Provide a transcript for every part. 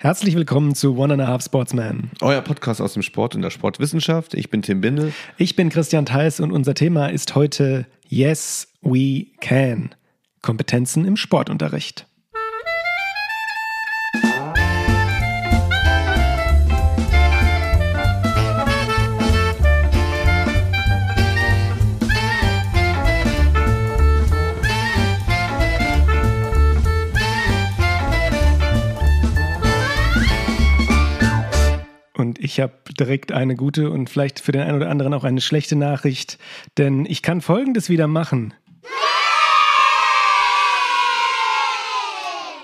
Herzlich willkommen zu One and a Half Sportsman. Euer Podcast aus dem Sport und der Sportwissenschaft. Ich bin Tim Bindel. Ich bin Christian Theis und unser Thema ist heute Yes, we can. Kompetenzen im Sportunterricht. Ich habe direkt eine gute und vielleicht für den einen oder anderen auch eine schlechte Nachricht, denn ich kann Folgendes wieder machen.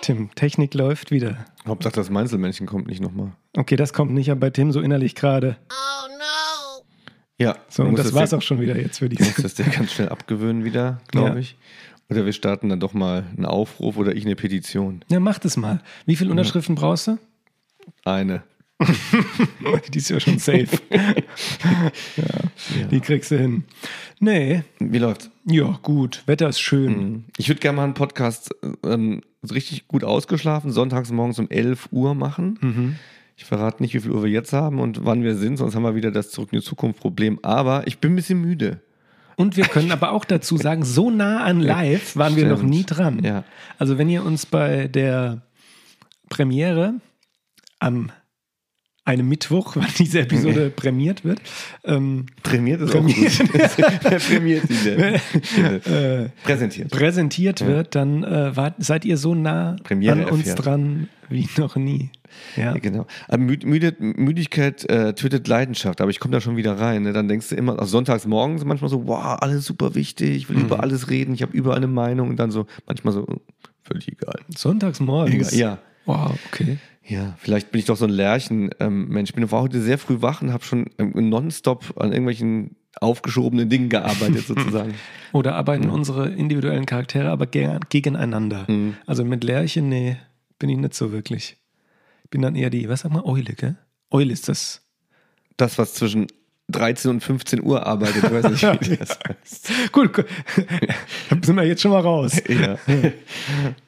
Tim, Technik läuft wieder. Hauptsache das Meinzelmännchen kommt nicht nochmal. Okay, das kommt nicht, aber bei Tim so innerlich gerade. Ja. So, und das dir- war's auch schon wieder jetzt für die. Du musst das dir ganz schnell abgewöhnen wieder, glaube Ja. ich. Oder wir starten dann doch mal einen Aufruf oder ich eine Petition. Ja, mach das mal. Wie viele Unterschriften brauchst du? Eine. Die ist ja schon safe. ja, Die kriegst du hin. Nee, Wie läuft's? ja, gut. Wetter ist schön. Ich würde gerne mal einen Podcast ähm, richtig gut ausgeschlafen, sonntags morgens um 11 Uhr machen. Mhm. Ich verrate nicht, wie viel Uhr wir jetzt haben und wann wir sind, sonst haben wir wieder das Zurück in die Zukunft Problem. Aber ich bin ein bisschen müde. Und wir können aber auch dazu sagen, so nah an live waren wir noch Stimmt. nie dran. Ja. Also wenn ihr uns bei der Premiere am einem Mittwoch, wann diese Episode prämiert wird, ähm, Prämiert ist Prämiert. auch gut. Prämiert diese. äh, Präsentiert. präsentiert wird, dann äh, wart, seid ihr so nah Premiere an uns erfährt. dran wie noch nie. Ja. Ja, genau. Aber Mü Müde, Müdigkeit äh, tötet Leidenschaft, aber ich komme da schon wieder rein. Ne? Dann denkst du immer, also sonntags morgens manchmal so, wow, alles super wichtig, ich will Mhm. über alles reden, ich habe überall eine Meinung und dann so, manchmal so, völlig egal. Sonntags morgens. Egal, ja. Wow, okay. Ja, vielleicht bin ich doch so ein Lärchen-Mensch. Ähm, ich bin, war heute sehr früh wach und habe schon ähm, nonstop an irgendwelchen aufgeschobenen Dingen gearbeitet, sozusagen. Oder arbeiten unsere individuellen Charaktere aber ge gegeneinander. Mhm. Also mit Lerchen, nee, bin ich nicht so wirklich. Ich bin dann eher die, was sag mal, Eule, gell? Eule ist das. Das, was zwischen 13 und 15 Uhr arbeitet, ich weiß nicht, wie das heißt. Gut, gut. sind wir jetzt schon mal raus. Ja.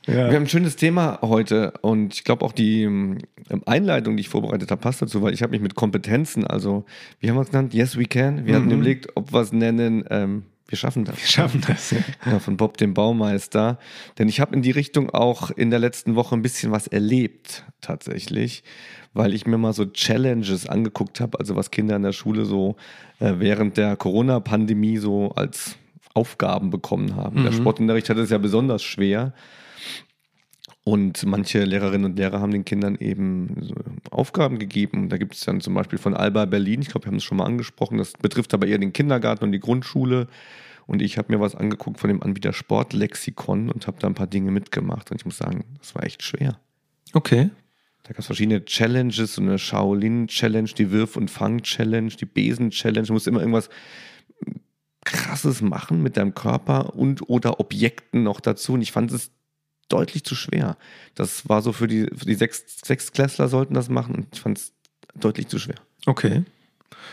Ja. Wir haben ein schönes Thema heute und ich glaube auch die ähm, Einleitung, die ich vorbereitet habe, passt dazu, weil ich habe mich mit Kompetenzen, also wie haben wir es genannt? Yes, we can. Wir hatten überlegt, ob wir es nennen, ähm, wir schaffen das. Wir schaffen das. Ja. Ja, von Bob dem Baumeister. Denn ich habe in die Richtung auch in der letzten Woche ein bisschen was erlebt, tatsächlich, weil ich mir mal so Challenges angeguckt habe, also was Kinder in der Schule so äh, während der Corona-Pandemie so als Aufgaben bekommen haben. Der Sportunterricht hatte es ja besonders schwer. Und manche Lehrerinnen und Lehrer haben den Kindern eben so Aufgaben gegeben. Da gibt es dann zum Beispiel von Alba Berlin, ich glaube, wir haben es schon mal angesprochen, das betrifft aber eher den Kindergarten und die Grundschule. Und ich habe mir was angeguckt von dem Anbieter Sportlexikon und habe da ein paar Dinge mitgemacht. Und ich muss sagen, das war echt schwer. Okay. Da gab es verschiedene Challenges, so eine Shaolin-Challenge, die Wirf- und Fang-Challenge, die Besen-Challenge. Du musst immer irgendwas Krasses machen mit deinem Körper und oder Objekten noch dazu. Und ich fand es deutlich zu schwer. Das war so für die, für die Sechs, Sechstklässler sollten das machen und ich fand es deutlich zu schwer. Okay.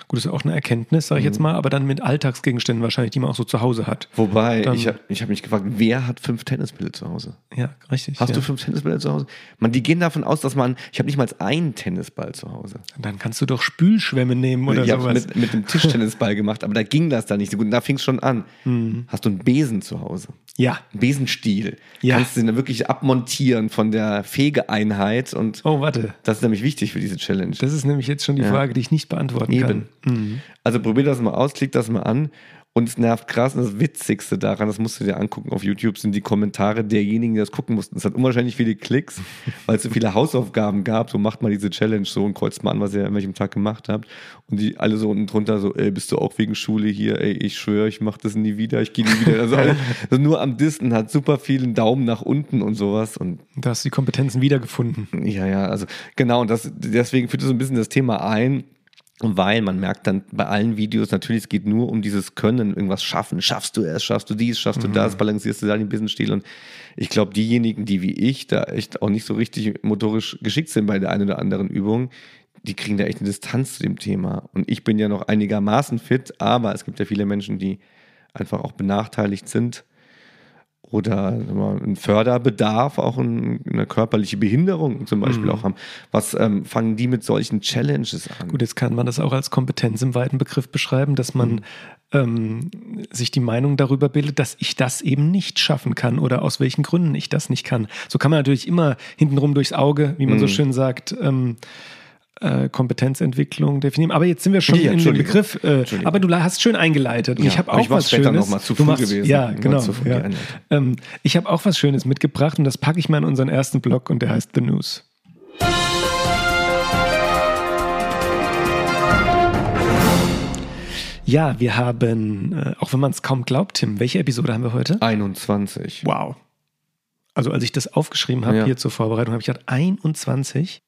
Gut, ist ja auch eine Erkenntnis, sage ich Mhm. jetzt mal, aber dann mit Alltagsgegenständen wahrscheinlich, die man auch so zu Hause hat. Wobei, Dann- ich habe ich hab mich gefragt, wer hat fünf Tennisbälle zu Hause? Ja, richtig. Hast ja. du fünf Tennisbälle zu Hause? Man, die gehen davon aus, dass man, ich habe nicht mal einen Tennisball zu Hause. Dann kannst du doch Spülschwämme nehmen oder ich habe sowas. mit, mit dem Tischtennisball gemacht, aber da ging das dann nicht so gut. Und da fing es schon an. Mhm. Hast du einen Besen zu Hause? Ja. Einen Besenstiel. Ja. Kannst du den dann wirklich abmontieren von der Fegeeinheit und Oh, warte. das ist nämlich wichtig für diese Challenge. Das ist nämlich jetzt schon die Ja. Frage, die ich nicht beantworten Eben. kann. Mhm. Also probier das mal aus, klick das mal an. Und es nervt krass. Und das Witzigste daran, das musst du dir angucken auf YouTube, sind die Kommentare derjenigen, die das gucken mussten. Es hat unwahrscheinlich viele Klicks, weil es so viele Hausaufgaben gab. So macht mal diese Challenge so und kreuzt mal an, was ihr an welchem Tag gemacht habt. Und die alle so unten drunter so, ey, bist du auch wegen Schule hier? Ey, ich schwöre, ich mach das nie wieder, ich gehe nie wieder. Also, alle, also nur am Dissen hat super vielen Daumen nach unten und sowas. Und Da hast du die Kompetenzen wiedergefunden. ja, ja, also genau, und das, deswegen führt es so ein bisschen das Thema ein, weil man merkt dann bei allen Videos, natürlich, es geht nur um dieses Können, irgendwas schaffen. Schaffst du es, schaffst du dies, schaffst du das, balancierst du da den Business-Stil. Und ich glaube, diejenigen, die wie ich da echt auch nicht so richtig motorisch geschickt sind bei der einen oder anderen Übung, die kriegen da echt eine Distanz zu dem Thema. Und ich bin ja noch einigermaßen fit, aber es gibt ja viele Menschen, die einfach auch benachteiligt sind. Oder einen Förderbedarf, auch eine körperliche Behinderung zum Beispiel mhm. auch haben. Was ähm, fangen die mit solchen Challenges an? Gut, jetzt kann man das auch als Kompetenz im weiten Begriff beschreiben, dass man mhm. ähm, sich die Meinung darüber bildet, dass ich das eben nicht schaffen kann oder aus welchen Gründen ich das nicht kann. So kann man natürlich immer hintenrum durchs Auge, wie man mhm. so schön sagt, ähm, äh, Kompetenzentwicklung definieren. Aber jetzt sind wir schon ja, in dem Begriff. Äh, aber du hast schön eingeleitet. Und ja, ich habe auch ich was Schönes. Noch mal zu früh machst, gewesen. Ja, genau. Ja. Ähm, ich habe auch was Schönes mitgebracht und das packe ich mal in unseren ersten Blog und der heißt The News. Ja, wir haben, äh, auch wenn man es kaum glaubt, Tim, welche Episode haben wir heute? 21. Wow. Also als ich das aufgeschrieben habe ja. hier zur Vorbereitung, habe ich gedacht, 21.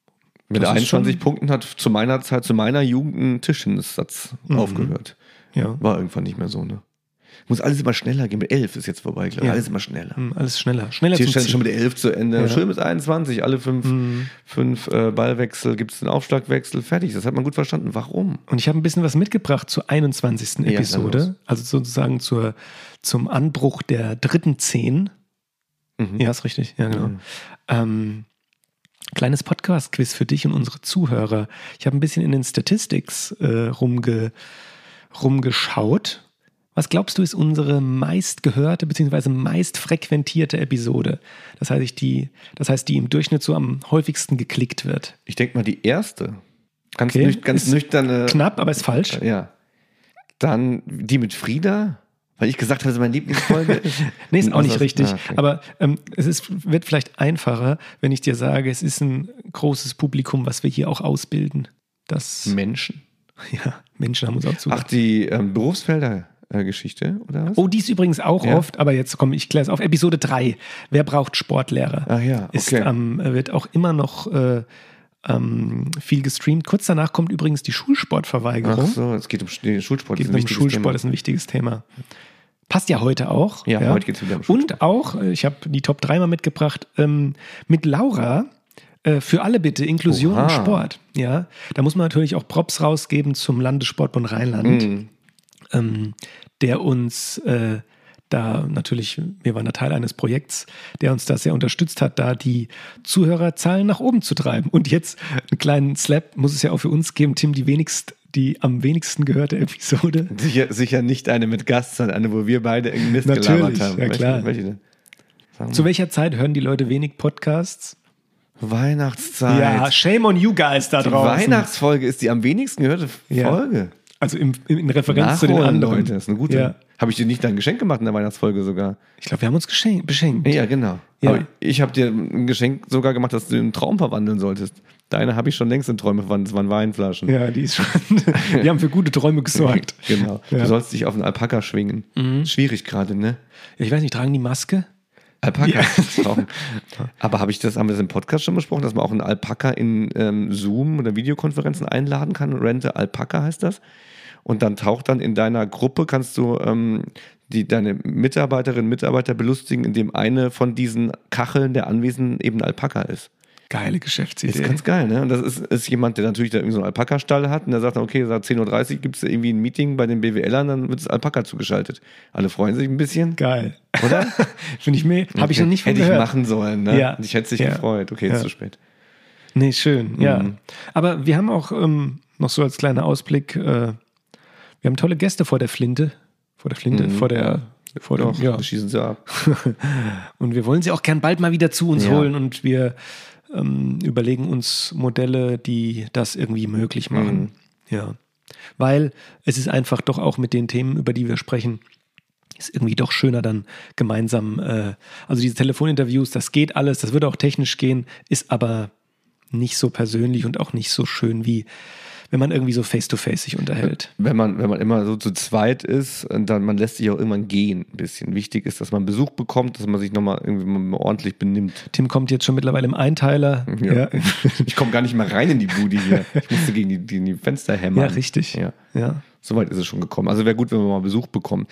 Mit das 21 Punkten hat zu meiner Zeit, zu meiner Jugend ein Tischtennis-Satz mhm. aufgehört. Ja. War irgendwann nicht mehr so, ne? Muss alles immer schneller gehen. Mit 11 ist jetzt vorbei, glaube ich. Ja. Alles immer schneller. Mhm, alles schneller. Schneller Tischtennis schon mit 11 zu Ende. Ja. Schön bis 21. Alle fünf, mhm. fünf äh, Ballwechsel gibt es einen Aufschlagwechsel. Fertig. Das hat man gut verstanden. Warum? Und ich habe ein bisschen was mitgebracht zur 21. Episode. Also sozusagen zur, zum Anbruch der dritten Zehn. Mhm. Ja, ist richtig. Ja, genau. Ähm, Kleines Podcast-Quiz für dich und unsere Zuhörer. Ich habe ein bisschen in den Statistics äh, rumge, rumgeschaut. Was glaubst du, ist unsere meistgehörte bzw. meist frequentierte Episode? Das heißt, die, das heißt, die im Durchschnitt so am häufigsten geklickt wird. Ich denke mal, die erste. Ganz, okay. nüch ganz nüchterne. Knapp, aber ist falsch. Ja. Dann die mit Frieda. Weil ich gesagt habe, das ist meine Lieblingsfolge nee, ist auch nicht richtig. Ah, okay. Aber ähm, es ist, wird vielleicht einfacher, wenn ich dir sage, es ist ein großes Publikum, was wir hier auch ausbilden. Das Menschen? Ja, Menschen haben uns auch zu. Ach, die ähm, Berufsfelder-Geschichte, oder was? Oh, die ist übrigens auch ja. oft, aber jetzt komme ich klar auf Episode 3. Wer braucht Sportlehrer? Ach ja, okay. Ist, ähm, wird auch immer noch äh, ähm, viel gestreamt. Kurz danach kommt übrigens die Schulsportverweigerung. Ach so, es geht um Schulsport. Es geht um Schulsport, Thema. ist ein wichtiges Thema. Passt ja heute auch. Ja, ja. heute geht es wieder um Schulsport. Und auch, äh, ich habe die Top 3 mal mitgebracht, ähm, mit Laura äh, für alle bitte, Inklusion Oha. und Sport. Ja, da muss man natürlich auch Props rausgeben zum Landessportbund Rheinland, mhm. ähm, der uns äh, da natürlich, wir waren da Teil eines Projekts, der uns da sehr unterstützt hat, da die Zuhörerzahlen nach oben zu treiben. Und jetzt einen kleinen Slap muss es ja auch für uns geben, Tim, die wenigst die am wenigsten gehörte Episode. Sicher, sicher nicht eine mit Gast, sondern eine, wo wir beide irgendwie Mist Natürlich, gelabert haben. Ja, klar. Welche, welche Zu welcher Zeit hören die Leute wenig Podcasts? Weihnachtszeit. Ja, shame on you guys da draußen. Die Weihnachtsfolge ist die am wenigsten gehörte Folge. Ja. Also im, in Referenz Nachholen, zu den anderen. Leute, das ist eine gute. Ja. Habe ich dir nicht dein Geschenk gemacht in der Weihnachtsfolge sogar? Ich glaube, wir haben uns geschenkt, beschenkt. Ja, genau. Ja. Aber ich habe dir ein Geschenk sogar gemacht, dass du einen Traum verwandeln solltest. Deine habe ich schon längst in Träume verwandelt. Das waren Weinflaschen. Ja, die ist schon. die haben für gute Träume gesorgt. genau. Ja. Du sollst dich auf einen Alpaka schwingen. Mhm. Schwierig gerade, ne? Ja, ich weiß nicht, tragen die Maske? Alpaka. Ja. Aber habe ich das, haben wir das im Podcast schon besprochen, dass man auch einen Alpaka in ähm, Zoom oder Videokonferenzen einladen kann? Rente Alpaka heißt das. Und dann taucht dann in deiner Gruppe, kannst du ähm, die, deine Mitarbeiterinnen und Mitarbeiter belustigen, indem eine von diesen Kacheln der Anwesenden eben ein Alpaka ist. Geile Geschäftsidee. Ist ganz geil, ne? Und das ist, ist jemand, der natürlich da irgendwie so einen Alpaka-Stall hat und der sagt, okay, seit 10.30 Uhr gibt es irgendwie ein Meeting bei den BWLern, dann wird das Alpaka zugeschaltet. Alle freuen sich ein bisschen. Geil. Oder? Finde ich mir, habe ich noch nicht von Hätte gehört. ich machen sollen, ne? Ja. Und ich hätte sich ja. gefreut. Okay, ja. ist zu spät. Nee, schön, ja. Mhm. Aber wir haben auch ähm, noch so als kleiner Ausblick, äh, wir haben tolle Gäste vor der Flinte. Vor der Flinte, mhm. vor der. Vor Doch, ja. schießen sie ab. und wir wollen sie auch gern bald mal wieder zu uns ja. holen und wir ähm, überlegen uns Modelle, die das irgendwie möglich machen. Mhm. Ja. Weil es ist einfach doch auch mit den Themen, über die wir sprechen, ist irgendwie doch schöner dann gemeinsam, äh, also diese Telefoninterviews, das geht alles, das würde auch technisch gehen, ist aber nicht so persönlich und auch nicht so schön wie wenn man irgendwie so face-to-face sich unterhält. Wenn man, wenn man immer so zu zweit ist, dann man lässt sich auch irgendwann gehen ein bisschen. Wichtig ist, dass man Besuch bekommt, dass man sich nochmal irgendwie mal ordentlich benimmt. Tim kommt jetzt schon mittlerweile im Einteiler. Ja. ja. Ich komme gar nicht mehr rein in die Bude hier. Ich musste gegen die, gegen die Fenster hämmern. Ja, richtig. Ja. ja. Soweit ist es schon gekommen. Also wäre gut, wenn wir mal Besuch bekommen.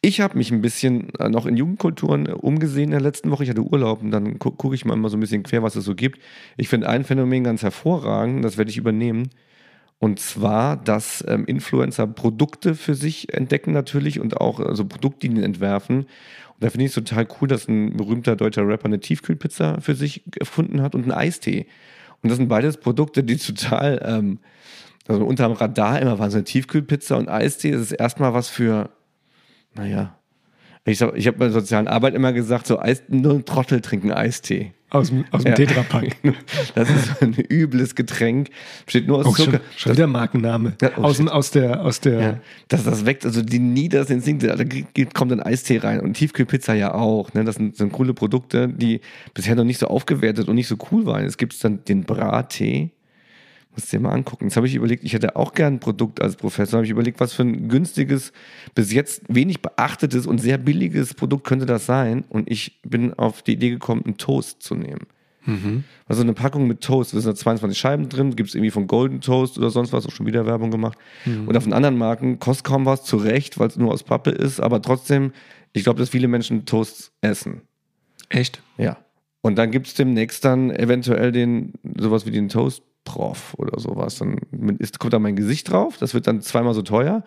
Ich habe mich ein bisschen äh, noch in Jugendkulturen äh, umgesehen in der letzten Woche. Ich hatte Urlaub und dann gucke guck ich mal immer so ein bisschen quer, was es so gibt. Ich finde ein Phänomen ganz hervorragend, das werde ich übernehmen. Und zwar, dass ähm, Influencer Produkte für sich entdecken natürlich und auch also Produktlinien entwerfen Da finde ich es total cool, dass ein berühmter deutscher Rapper eine Tiefkühlpizza für sich erfunden hat und einen Eistee. Und das sind beides Produkte, die total ähm, also unterm Radar immer waren. So eine Tiefkühlpizza und Eistee. Das ist erstmal was für, naja, ich, ich habe bei der sozialen Arbeit immer gesagt, so Eis, nur ein Trottel trinken Eistee. Aus dem, aus dem ja. Tetrapack. Das ist ein übles Getränk. Besteht nur aus oh, Zucker. Schon, schon wieder Markenname. Ja, oh, aus, aus der. Aus der ja. Das, das weckt also die niedersten Instinkte. Da kommt ein Eistee rein und Tiefkühlpizza ja auch. Ne? Das sind, sind coole Produkte, die bisher noch nicht so aufgewertet und nicht so cool waren. Es gibt dann den Brattee. Musst dir mal angucken. Jetzt habe ich überlegt, ich hätte auch gern ein Produkt als Professor. Habe ich überlegt, was für ein günstiges, bis jetzt wenig beachtetes und sehr billiges Produkt könnte das sein. Und ich bin auf die Idee gekommen, einen Toast zu nehmen. Mhm. Also eine Packung mit Toast, da sind da 22 Scheiben drin, gibt es irgendwie von Golden Toast oder sonst was, auch schon wieder Werbung gemacht. Mhm. Und auf den anderen Marken kostet kaum was, zu Recht, weil es nur aus Pappe ist, aber trotzdem, ich glaube, dass viele Menschen Toast essen. Echt? Ja. Und dann gibt es demnächst dann eventuell den, sowas wie den Toast Prof oder sowas. Dann ist, kommt da mein Gesicht drauf, das wird dann zweimal so teuer.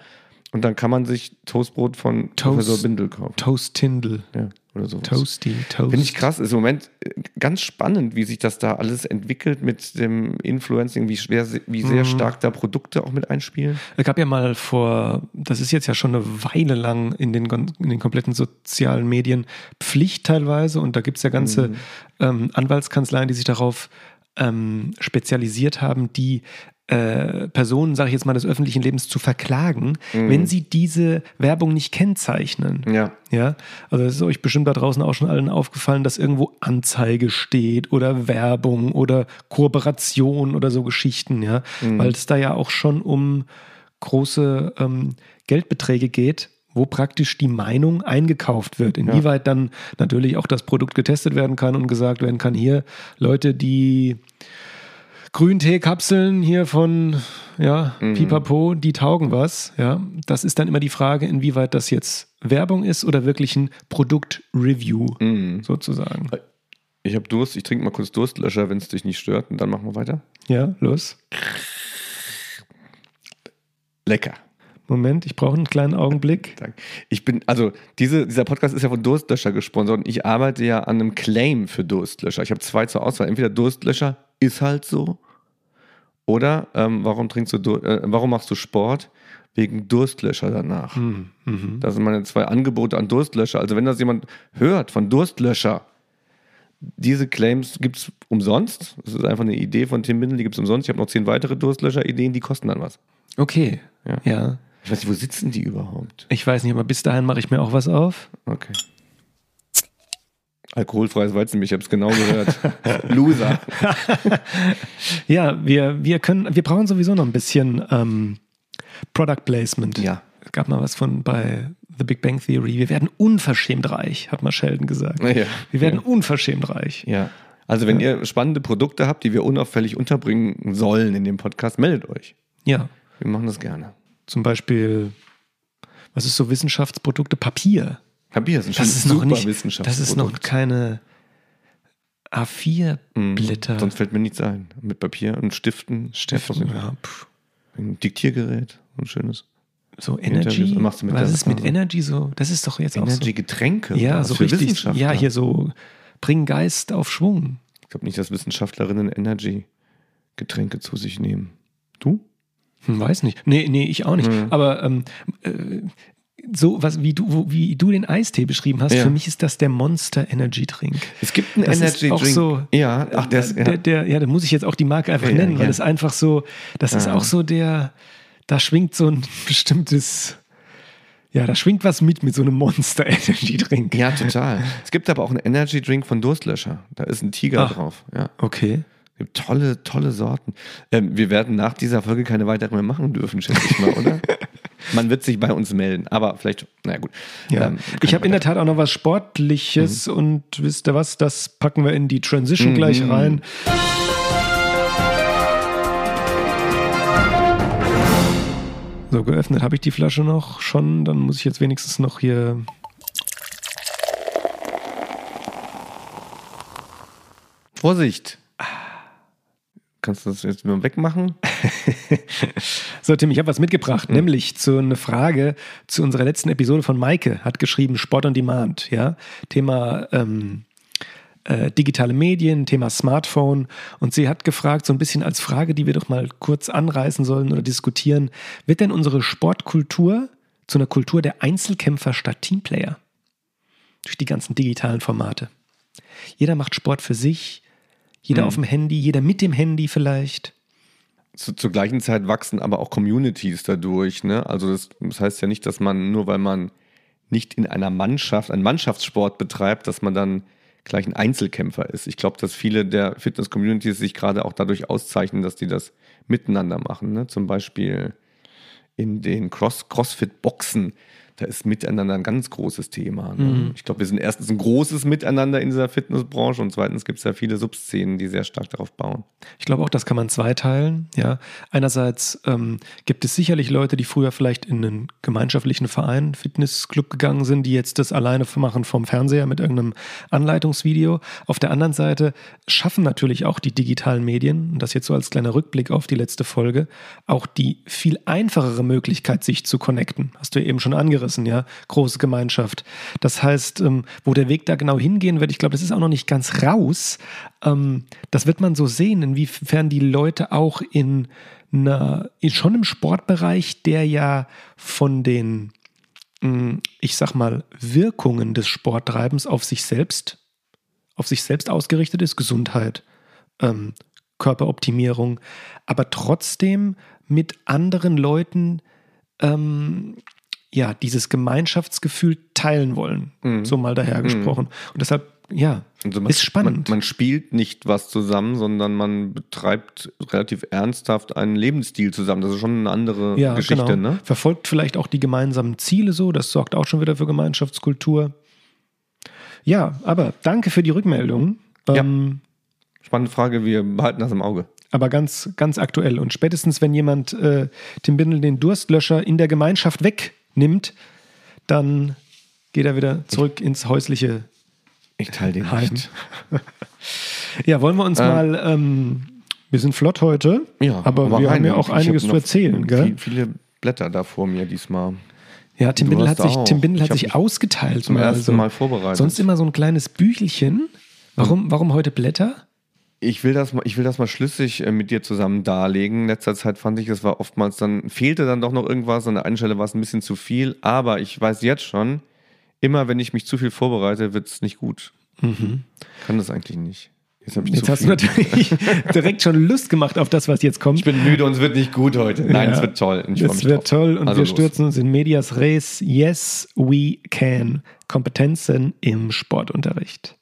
Und dann kann man sich Toastbrot von Toast, Professor Bindel kaufen. Toast Tindel. Ja, oder sowas. Toasty, Toast. Finde ich krass. Ist im Moment äh, ganz spannend, wie sich das da alles entwickelt mit dem Influencing, wie, schwer, wie sehr mhm. stark da Produkte auch mit einspielen. Es gab ja mal vor, das ist jetzt ja schon eine Weile lang in den, in den kompletten sozialen Medien Pflicht teilweise. Und da gibt es ja ganze mhm. ähm, Anwaltskanzleien, die sich darauf ähm, spezialisiert haben, die äh, Personen, sage ich jetzt mal, des öffentlichen Lebens zu verklagen, mhm. wenn sie diese Werbung nicht kennzeichnen. Ja. Ja. Also es ist euch bestimmt da draußen auch schon allen aufgefallen, dass irgendwo Anzeige steht oder Werbung oder Kooperation oder so Geschichten, ja. Mhm. Weil es da ja auch schon um große ähm, Geldbeträge geht, wo praktisch die Meinung eingekauft wird. Inwieweit ja. dann natürlich auch das Produkt getestet werden kann und gesagt werden kann, hier Leute, die Grünteekapseln hier von ja, mhm. Pipapo, die taugen was. Ja, das ist dann immer die Frage, inwieweit das jetzt Werbung ist oder wirklich ein Produktreview mhm. sozusagen. Ich habe Durst, ich trinke mal kurz Durstlöscher, wenn es dich nicht stört, und dann machen wir weiter. Ja, los. Lecker. Moment, ich brauche einen kleinen Augenblick. Ich bin, also diese, dieser Podcast ist ja von Durstlöscher gesponsert und ich arbeite ja an einem Claim für Durstlöscher. Ich habe zwei zur Auswahl. Entweder Durstlöscher ist halt so oder ähm, warum trinkst du, äh, warum machst du Sport? Wegen Durstlöscher danach. Mhm. Mhm. Das sind meine zwei Angebote an Durstlöscher. Also wenn das jemand hört von Durstlöscher, diese Claims gibt es umsonst. Das ist einfach eine Idee von Tim Bindel, die gibt es umsonst. Ich habe noch zehn weitere Durstlöscher-Ideen, die kosten dann was. Okay. Ja. ja. Ich weiß nicht, wo sitzen die überhaupt? Ich weiß nicht, aber bis dahin mache ich mir auch was auf. Okay. Alkoholfreies Weizen, ich habe es genau gehört. Loser. ja, wir, wir können, wir brauchen sowieso noch ein bisschen ähm, Product Placement. Ja. Es gab mal was von bei The Big Bang Theory. Wir werden unverschämt reich, hat mal Sheldon gesagt. Ja. Wir werden ja. unverschämt reich. Ja. Also wenn ja. ihr spannende Produkte habt, die wir unauffällig unterbringen sollen in dem Podcast, meldet euch. Ja. Wir machen das gerne. Zum Beispiel, was ist so Wissenschaftsprodukte? Papier. Papier ist ein das ist super noch nicht, Das ist noch keine A4-Blätter. Mhm, sonst fällt mir nichts ein. Mit Papier und Stiften. Stiften, ja. Ein Diktiergerät, ein schönes. So Energy. Machst du mit was ist mit Energy so? Das ist doch jetzt Energy auch so. Getränke. Ja, so richtig. Ja, hier so bring Geist auf Schwung. Ich glaube nicht, dass Wissenschaftlerinnen Energy Getränke zu sich nehmen. Du? Hm, weiß nicht. Nee, nee, ich auch nicht. Mhm. Aber ähm, äh, so was wie du wie du den Eistee beschrieben hast, ja. für mich ist das der Monster Energy Drink. Es gibt einen das Energy Drink. So, ja, ach der, ist, ja. Der, der, ja, da muss ich jetzt auch die Marke einfach ja, nennen, weil es einfach so, das ist auch so der, da schwingt so ein bestimmtes ja, da schwingt was mit mit so einem Monster Energy Drink. Ja, total. Es gibt aber auch einen Energy Drink von Durstlöscher. Da ist ein Tiger ach, drauf. Ja. Okay gibt tolle, tolle Sorten. Ähm, wir werden nach dieser Folge keine weiteren mehr machen dürfen, schätze ich mal, oder? Man wird sich bei uns melden, aber vielleicht, naja gut. Ja. Ähm, ich habe in der Tat auch noch was Sportliches mhm. und wisst ihr was, das packen wir in die Transition mhm. gleich rein. So, geöffnet habe ich die Flasche noch schon, dann muss ich jetzt wenigstens noch hier Vorsicht! Kannst du das jetzt mal wegmachen? so, Tim, ich habe was mitgebracht, Mhm. nämlich zu einer Frage zu unserer letzten Episode von Maike. Hat geschrieben Sport on Demand, ja. Thema ähm, äh, digitale Medien, Thema Smartphone. Und sie hat gefragt, so ein bisschen als Frage, die wir doch mal kurz anreißen sollen oder diskutieren, wird denn unsere Sportkultur zu einer Kultur der Einzelkämpfer statt Teamplayer? Durch die ganzen digitalen Formate. Jeder macht Sport für sich, jeder Mhm. auf dem Handy, jeder mit dem Handy vielleicht. Zu, zur gleichen Zeit wachsen aber auch Communities dadurch. Ne? Also das, das heißt ja nicht, dass man nur weil man nicht in einer Mannschaft, einen Mannschaftssport betreibt, dass man dann gleich ein Einzelkämpfer ist. Ich glaube, dass viele der Fitness-Communities sich gerade auch dadurch auszeichnen, dass die das miteinander machen. Ne? Zum Beispiel in den Cross Crossfit-Boxen, da ist Miteinander ein ganz großes Thema. Ne? Ich glaube, wir sind erstens ein großes Miteinander in dieser Fitnessbranche und zweitens gibt es ja viele Subszenen, die sehr stark darauf bauen. Ich glaube auch, das kann man zweiteilen. Ja, einerseits ähm, gibt es sicherlich Leute, die früher vielleicht in einen gemeinschaftlichen Verein, Fitnessclub gegangen sind, die jetzt das alleine machen vom Fernseher mit irgendeinem Anleitungsvideo. Auf der anderen Seite schaffen natürlich auch die digitalen Medien, und das jetzt so als kleiner Rückblick auf die letzte Folge, auch die viel einfachere Möglichkeit, sich zu connecten. Hast du eben schon angerissen, ja, große Gemeinschaft. Das heißt, ähm, wo der Weg da genau hingehen wird, ich glaube, das ist auch noch nicht ganz raus. Ähm, das wird man so sehen, inwiefern die Leute auch in einer, in, schon im Sportbereich, der ja von den, mh, ich sag mal, Wirkungen des Sporttreibens auf sich selbst, auf sich selbst ausgerichtet ist, Gesundheit, ähm, Körperoptimierung, aber trotzdem mit anderen Leuten ähm, ja, dieses Gemeinschaftsgefühl teilen wollen. So mal dahergesprochen. Und deshalb, ja, Also man, ist spannend. Man, man spielt nicht was zusammen, sondern man betreibt relativ ernsthaft einen Lebensstil zusammen. Das ist schon eine andere ja, Geschichte, genau. ne? Verfolgt vielleicht auch die gemeinsamen Ziele so. Das sorgt auch schon wieder für Gemeinschaftskultur. Ja, aber danke für die Rückmeldung. Ja. Ähm, Spannende Frage, wir behalten das im Auge. aber ganz, ganz aktuell. Und spätestens, wenn jemand äh, Tim Bindel den Durstlöscher in der Gemeinschaft wegnimmt, dann geht er wieder zurück ins häusliche Ich teile den Heim. nicht. Ja, wollen wir uns Ähm. mal, ähm, wir sind flott heute, Ja, aber, wir rein. haben ja auch Ich einiges zu erzählen, gell? Viel, viele Blätter da vor mir diesmal. Ja, Tim Bindel hat sich, auch. Tim Bindel Ich hat sich ausgeteilt. zum mal ersten so. Mal vorbereitet. Sonst immer so ein kleines Büchelchen. Warum, warum heute Blätter? Ich will das mal, ich will das mal schlüssig äh, mit dir zusammen darlegen. In letzter Zeit fand ich, es war oftmals dann, fehlte dann doch noch irgendwas. An der einen Stelle war es ein bisschen zu viel. Aber ich weiß jetzt schon, immer wenn ich mich zu viel vorbereite, wird es nicht gut. Kann das eigentlich nicht. Jetzt, Mhm. Jetzt hast viel. du natürlich direkt schon Lust gemacht auf das, was jetzt kommt. Ich bin müde und es wird nicht gut heute. Nein, Ja. es wird toll. Es wird drauf. toll und Also wir los. stürzen uns in Medias Res. Yes, we can. Kompetenzen im Sportunterricht.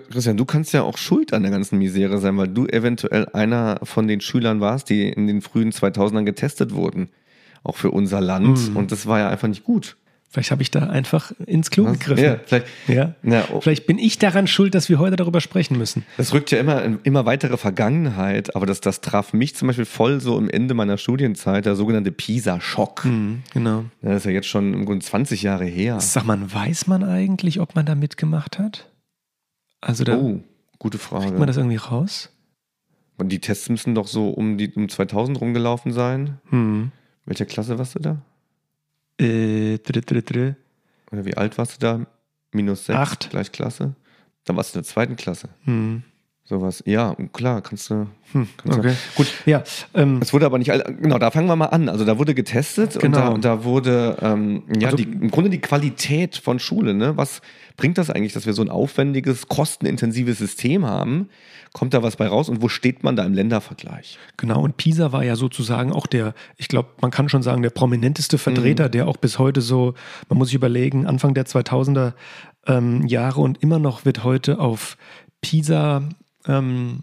Christian, du kannst ja auch schuld an der ganzen Misere sein, weil du eventuell einer von den Schülern warst, die in den frühen 2000ern getestet wurden. Auch für unser Land. Mhm. Und das war ja einfach nicht gut. Vielleicht habe ich da einfach ins Klo Was? gegriffen. Ja, vielleicht, Ja. Na, oh. Vielleicht bin ich daran schuld, dass wir heute darüber sprechen müssen. Das rückt ja immer in immer weitere Vergangenheit, aber das, das traf mich zum Beispiel voll so im Ende meiner Studienzeit, der sogenannte Pisa-Schock. Genau. Das ist ja jetzt schon im Grunde 20 Jahre her. Sag mal, weiß man eigentlich, ob man da mitgemacht hat? Also da Oh, gute kriegt man Frage. das irgendwie raus? Und die Tests müssen doch so um die um 2000 rumgelaufen sein. Hm. Welcher Klasse warst du da? Äh, dr, dr, dr. Oder wie alt warst du da? Minus 6, Acht. gleich Klasse. Dann warst du in der zweiten Klasse. Hm. Sowas. Ja, klar, kannst du. Hm. Kannst Okay. du gut, Ja, ähm, es wurde aber nicht. Genau, da fangen wir mal an. Also da wurde getestet Genau. und da, da wurde ähm, ja Also- die, im Grunde die Qualität von Schule. Ne? Was bringt das eigentlich, dass wir so ein aufwendiges, kostenintensives System haben? Kommt da was bei raus und wo steht man da im Ländervergleich? Genau, und Pisa war ja sozusagen auch der, ich glaube, man kann schon sagen, der prominenteste Vertreter, der auch bis heute so, man muss sich überlegen, Anfang der 2000er ähm, Jahre und immer noch wird heute auf Pisa, ähm,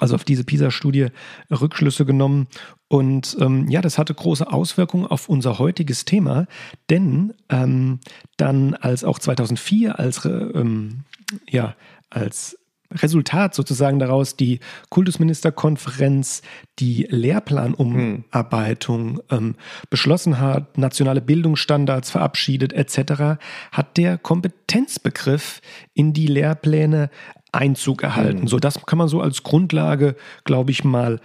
also auf diese Pisa-Studie Rückschlüsse genommen. Und ähm, ja, das hatte große Auswirkungen auf unser heutiges Thema, denn ähm, dann als auch 2004 als, äh, ähm, ja, als Resultat sozusagen daraus die Kultusministerkonferenz die Lehrplanumarbeitung ähm, beschlossen hat, nationale Bildungsstandards verabschiedet etc., hat der Kompetenzbegriff in die Lehrpläne Einzug erhalten. Mhm. So, das kann man so als Grundlage, glaube ich, mal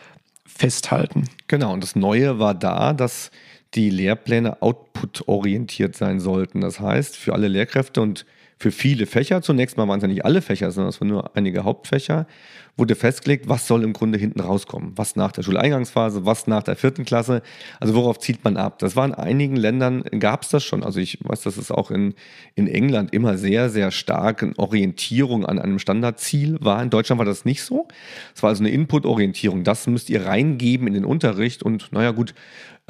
festhalten. Genau, und das Neue war da, dass die Lehrpläne output-orientiert sein sollten. Das heißt, für alle Lehrkräfte und für viele Fächer, zunächst mal waren es ja nicht alle Fächer, sondern es waren nur einige Hauptfächer, wurde festgelegt, was soll im Grunde hinten rauskommen. Was nach der Schuleingangsphase, was nach der vierten Klasse. Also worauf zielt man ab? Das war in einigen Ländern, gab es das schon. Also ich weiß, dass es auch in, in England immer sehr, sehr stark eine Orientierung an einem Standardziel war. In Deutschland war das nicht so. Es war also eine Input-Orientierung. Das müsst ihr reingeben in den Unterricht und naja gut,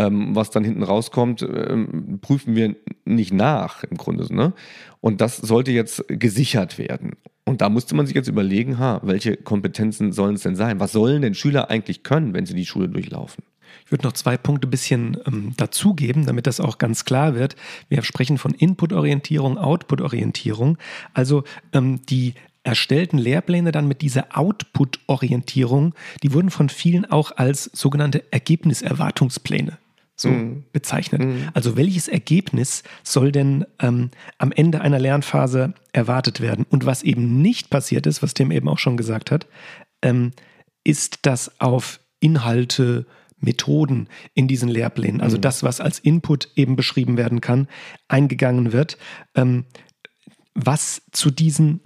ähm, was dann hinten rauskommt, ähm, prüfen wir nicht nach im Grunde. Ne? Und das sollte jetzt gesichert werden. Und da musste man sich jetzt überlegen, ha, welche Kompetenzen sollen es denn sein? Was sollen denn Schüler eigentlich können, wenn sie die Schule durchlaufen? Ich würde noch zwei Punkte ein bisschen ähm, dazugeben, damit das auch ganz klar wird. Wir sprechen von Input-Orientierung, Output-Orientierung. Also ähm, die erstellten Lehrpläne dann mit dieser Output-Orientierung, die wurden von vielen auch als sogenannte Ergebniserwartungspläne so mhm. bezeichnet. Mhm. Also welches Ergebnis soll denn ähm, am Ende einer Lernphase erwartet werden? Und was eben nicht passiert ist, was Tim eben auch schon gesagt hat, ähm, ist, dass auf Inhalte, Methoden in diesen Lehrplänen, also mhm. das, was als Input eben beschrieben werden kann, eingegangen wird, ähm, was zu diesen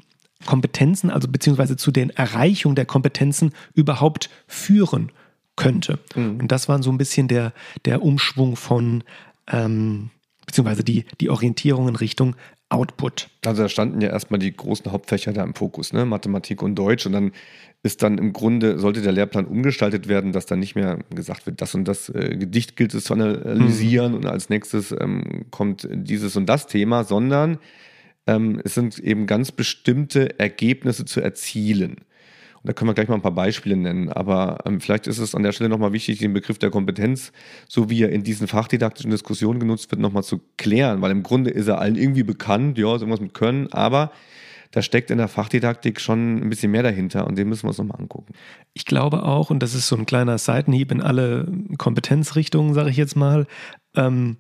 Kompetenzen, also beziehungsweise zu den Erreichung der Kompetenzen überhaupt führen könnte. Mhm. Und das war so ein bisschen der, der Umschwung von, ähm, beziehungsweise die, die Orientierung in Richtung Output. Also da standen ja erstmal die großen Hauptfächer da im Fokus, ne? Mathematik und Deutsch. Und dann ist dann im Grunde, sollte der Lehrplan umgestaltet werden, dass dann nicht mehr gesagt wird, das und das äh, Gedicht gilt es zu analysieren mhm. und als nächstes ähm, kommt dieses und das Thema, sondern ähm, es sind eben ganz bestimmte Ergebnisse zu erzielen. Da können wir gleich mal ein paar Beispiele nennen. Aber ähm, vielleicht ist es an der Stelle nochmal wichtig, den Begriff der Kompetenz, so wie er in diesen fachdidaktischen Diskussionen genutzt wird, nochmal zu klären. Weil im Grunde ist er allen irgendwie bekannt, ja, ist irgendwas mit Können, aber da steckt in der Fachdidaktik schon ein bisschen mehr dahinter und den müssen wir uns nochmal angucken. Ich glaube auch, und das ist so ein kleiner Seitenhieb in alle Kompetenzrichtungen, sage ich jetzt mal, ähm,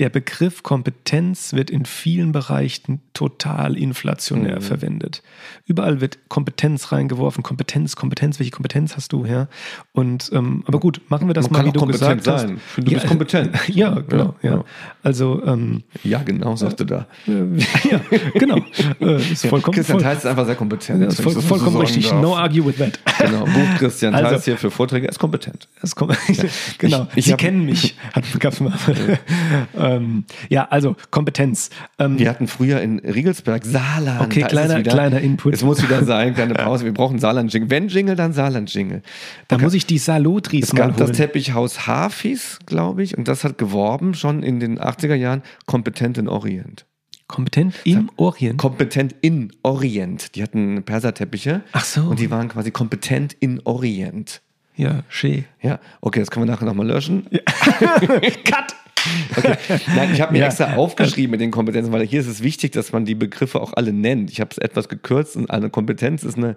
der Begriff Kompetenz wird in vielen Bereichen total inflationär mhm. verwendet. Überall wird Kompetenz reingeworfen, Kompetenz, Kompetenz, welche Kompetenz hast du, ja? Und ähm, aber gut, machen wir das Man mal, wie du gesagt sein. hast. Du ja, bist kompetent. Ja, genau, ja. ja. Also ähm, ja, genau, sagst du da. Äh, ja, genau. Äh, ist vollkommen. Christian Theis ist einfach sehr kompetent. Ja, ist voll, vollkommen richtig. Darf. No argue with that. Genau. Buch Christian also, Theis hier für Vorträge. Er ist kompetent. Ist kom genau. Ich, ich Sie kennen mich. Hat gab's mal. Ähm, ja, also Kompetenz. Ähm, wir hatten früher in Riegelsberg Saarland. Okay, kleiner, kleiner Input. Es muss wieder sein, kleine Pause. Wir brauchen Saarland-Jingle. Wenn Jingle, dann Saarland-Jingle. Da muss ich die Salutris Es gab das Teppichhaus Hafis, glaube ich, und das hat geworben schon in den 80er Jahren, kompetent in Orient. Kompetent im Orient? Kompetent in Orient. Die hatten Perserteppiche. Ach so. Und die waren quasi kompetent in Orient. Ja, schön. Ja, okay, das können wir nachher nochmal löschen. Ja. Cut! Okay. Nein, ich habe mir ja. extra aufgeschrieben mit den Kompetenzen, weil hier ist es wichtig, dass man die Begriffe auch alle nennt. Ich habe es etwas gekürzt und eine Kompetenz ist eine,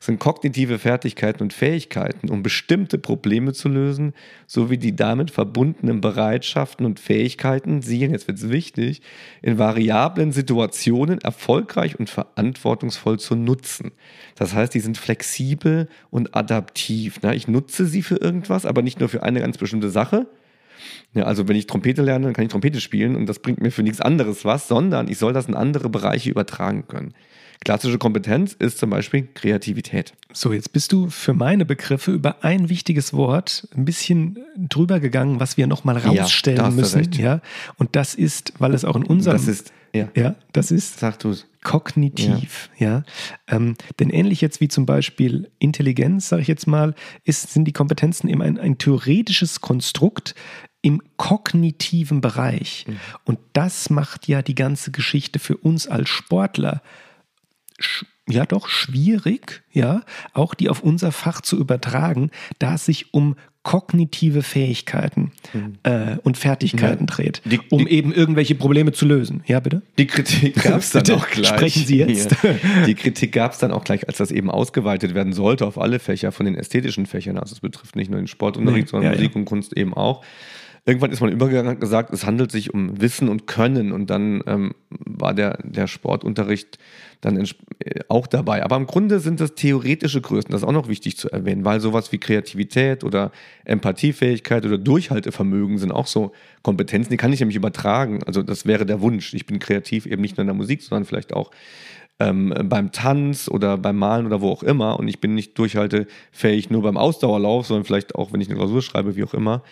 sind kognitive Fertigkeiten und Fähigkeiten, um bestimmte Probleme zu lösen, sowie die damit verbundenen Bereitschaften und Fähigkeiten, sehen, jetzt wird es wichtig, in variablen Situationen erfolgreich und verantwortungsvoll zu nutzen. Das heißt, die sind flexibel und adaptiv. Ich nutze sie für irgendwas, aber nicht nur für eine ganz bestimmte Sache, ja, also wenn ich Trompete lerne, dann kann ich Trompete spielen und das bringt mir für nichts anderes was, sondern ich soll das in andere Bereiche übertragen können. Klassische Kompetenz ist zum Beispiel Kreativität. So, jetzt bist du für meine Begriffe über ein wichtiges Wort ein bisschen drüber gegangen, was wir nochmal rausstellen ja, müssen. Ja, und das ist, weil es auch in unserem. Das ist, ja. Ja, das ist. Sag du's. Kognitiv, ja. ja. Ähm, denn ähnlich jetzt wie zum Beispiel Intelligenz, sage ich jetzt mal, ist, sind die Kompetenzen eben ein, ein theoretisches Konstrukt, im kognitiven Bereich. Mhm. Und das macht ja die ganze Geschichte für uns als Sportler ja doch schwierig, ja, auch die auf unser Fach zu übertragen, da es sich um kognitive Fähigkeiten mhm. äh, und Fertigkeiten ja. dreht, die, um die, eben irgendwelche Probleme zu lösen. Ja, bitte? Die Kritik gab es dann auch gleich. Sprechen Sie jetzt. Ja. Die Kritik gab es dann auch gleich, als das eben ausgeweitet werden sollte auf alle Fächer von den ästhetischen Fächern. Also es betrifft nicht nur den Sportunterricht, nee. sondern ja, Musik und Kunst eben auch irgendwann ist man übergegangen und gesagt, es handelt sich um Wissen und Können und dann ähm, war der, der Sportunterricht dann äh, auch dabei. Aber im Grunde sind das theoretische Größen, das ist auch noch wichtig zu erwähnen, weil sowas wie Kreativität oder Empathiefähigkeit oder Durchhaltevermögen sind auch so Kompetenzen, die kann ich nämlich übertragen. Also das wäre der Wunsch. Ich bin kreativ eben nicht nur in der Musik, sondern vielleicht auch ähm, beim Tanz oder beim Malen oder wo auch immer. Und ich bin nicht durchhaltefähig nur beim Ausdauerlauf, sondern vielleicht auch, wenn ich eine Klausur schreibe, wie auch immer.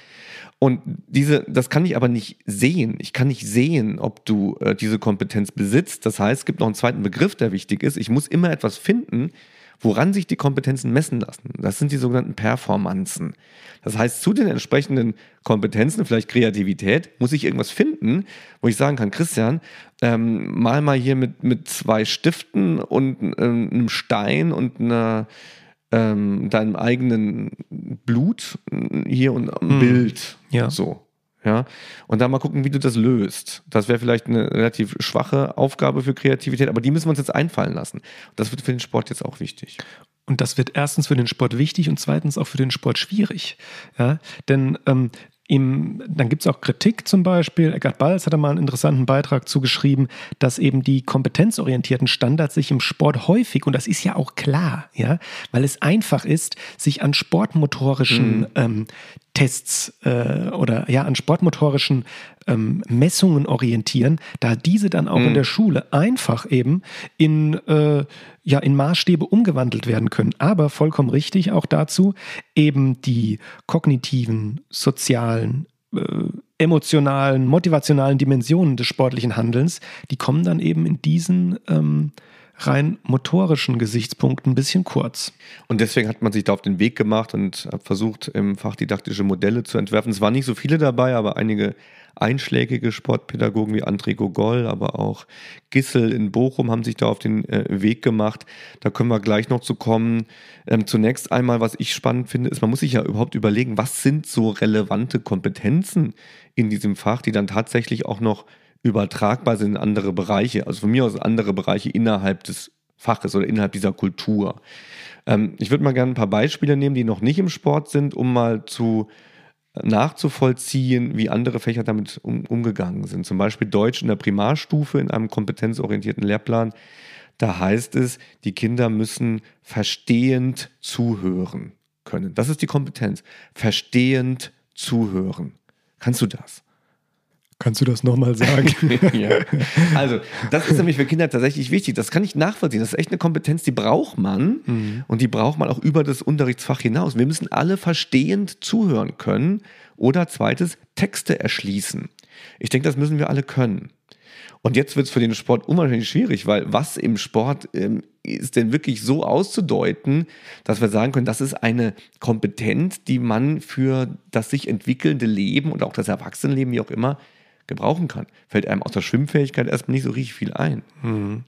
Und diese, das kann ich aber nicht sehen. Ich kann nicht sehen, ob du äh, diese Kompetenz besitzt. Das heißt, es gibt noch einen zweiten Begriff, der wichtig ist. Ich muss immer etwas finden, woran sich die Kompetenzen messen lassen. Das sind die sogenannten Performanzen. Das heißt, zu den entsprechenden Kompetenzen, vielleicht Kreativität, muss ich irgendwas finden, wo ich sagen kann, Christian, ähm, mal mal hier mit, mit zwei Stiften und ähm, einem Stein und einer ähm, deinem eigenen Blut hier und ein hm. Bild. Ja. So. Ja, und dann mal gucken, wie du das löst. Das wäre vielleicht eine relativ schwache Aufgabe für Kreativität, aber die müssen wir uns jetzt einfallen lassen. Das wird für den Sport jetzt auch wichtig. Und das wird erstens für den Sport wichtig und zweitens auch für den Sport schwierig. Ja, denn ähm, im, dann gibt es auch Kritik zum Beispiel. Eckart Balz hat da mal einen interessanten Beitrag zugeschrieben, dass eben die kompetenzorientierten Standards sich im Sport häufig, und das ist ja auch klar, ja, weil es einfach ist, sich an sportmotorischen mhm. ähm, Tests äh, oder ja an sportmotorischen ähm, Messungen orientieren, da diese dann auch mhm. in der Schule einfach eben in, äh, ja, in Maßstäbe umgewandelt werden können. Aber vollkommen richtig auch dazu, eben die kognitiven, sozialen, äh, emotionalen, motivationalen Dimensionen des sportlichen Handelns, die kommen dann eben in diesen ähm, rein motorischen Gesichtspunkten ein bisschen kurz. Und deswegen hat man sich da auf den Weg gemacht und versucht, im Fach didaktische Modelle zu entwerfen. Es waren nicht so viele dabei, aber einige einschlägige Sportpädagogen wie André Gogol, aber auch Gissel in Bochum haben sich da auf den äh, Weg gemacht. Da können wir gleich noch zu kommen. Ähm, zunächst einmal, was ich spannend finde, ist, man muss sich ja überhaupt überlegen, was sind so relevante Kompetenzen in diesem Fach, die dann tatsächlich auch noch übertragbar sind in andere Bereiche. Also von mir aus andere Bereiche innerhalb des Faches oder innerhalb dieser Kultur. Ähm, ich würde mal gerne ein paar Beispiele nehmen, die noch nicht im Sport sind, um mal zu nachzuvollziehen, wie andere Fächer damit um, umgegangen sind. Zum Beispiel Deutsch in der Primarstufe in einem kompetenzorientierten Lehrplan. Da heißt es, die Kinder müssen verstehend zuhören können. Das ist die Kompetenz. Verstehend zuhören. Kannst du das? Kannst du das nochmal sagen? ja. Also, das ist nämlich für Kinder tatsächlich wichtig. Das kann ich nachvollziehen. Das ist echt eine Kompetenz, die braucht man. Mhm. Und die braucht man auch über das Unterrichtsfach hinaus. Wir müssen alle verstehend zuhören können oder zweites Texte erschließen. Ich denke, das müssen wir alle können. Und jetzt wird es für den Sport unwahrscheinlich schwierig, weil was im Sport ähm, ist denn wirklich so auszudeuten, dass wir sagen können, das ist eine Kompetenz, die man für das sich entwickelnde Leben und auch das Erwachsenenleben, wie auch immer, gebrauchen kann. Fällt einem aus der Schwimmfähigkeit erstmal nicht so richtig viel ein. Mhm.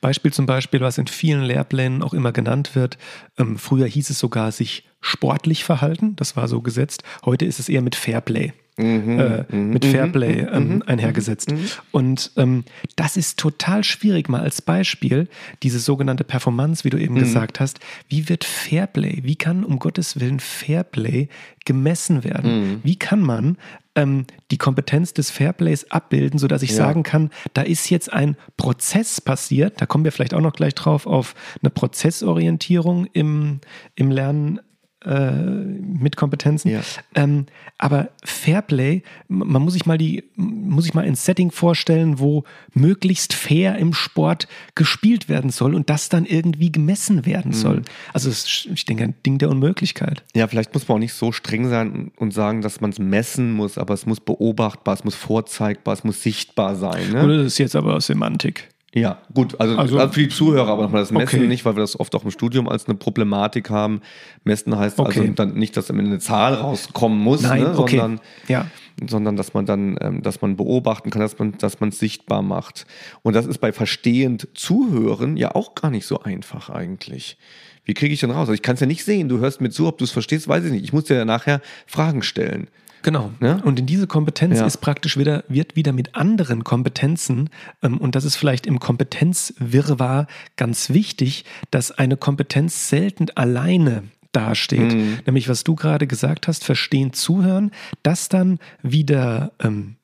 Beispiel zum Beispiel, was in vielen Lehrplänen auch immer genannt wird. Ähm, früher hieß es sogar sich sportlich verhalten, das war so gesetzt. Heute ist es eher mit Fairplay. Mhm, äh, mhm, mit Fairplay mhm, ähm, mhm, einhergesetzt. Und ähm, das ist total schwierig, mal als Beispiel, diese sogenannte Performance, wie du eben gesagt hast. Wie wird Fairplay, wie kann um Gottes Willen Fairplay gemessen werden? Wie kann man ähm, die Kompetenz des Fairplays abbilden, sodass ich ja. sagen kann, da ist jetzt ein Prozess passiert, da kommen wir vielleicht auch noch gleich drauf, auf eine Prozessorientierung im, im Lernen äh, mit Kompetenzen. Ja. Ähm, aber Fairplay, man muss sich mal die, muss sich mal ein Setting vorstellen, wo möglichst fair im Sport gespielt werden soll und das dann irgendwie gemessen werden mhm. soll. Also ist, ich denke, ein Ding der Unmöglichkeit. Ja, vielleicht muss man auch nicht so streng sein und sagen, dass man es messen muss, aber es muss beobachtbar, es muss vorzeigbar, es muss sichtbar sein. Ne? Das ist jetzt aber Semantik. Ja, gut, also, also, also für die Zuhörer aber nochmal das Messen okay. nicht, weil wir das oft auch im Studium als eine Problematik haben. Messen heißt also okay. also dann nicht, dass eine Zahl rauskommen muss, Nein, ne, okay. sondern, ja. sondern dass man dann, ähm, dass man beobachten kann, dass man, dass man es sichtbar macht. Und das ist bei verstehend Zuhören ja auch gar nicht so einfach eigentlich. Wie kriege ich denn raus? Also ich kann es ja nicht sehen. Du hörst mir zu, ob du es verstehst, weiß ich nicht. Ich muss dir ja nachher Fragen stellen. Genau. Ja? Und in diese Kompetenz ja. ist praktisch wieder, wird wieder mit anderen Kompetenzen, ähm, und das ist vielleicht im Kompetenzwirrwarr ganz wichtig, dass eine Kompetenz selten alleine dasteht. Mhm. Nämlich, was du gerade gesagt hast, verstehen, zuhören, das dann wieder ähm,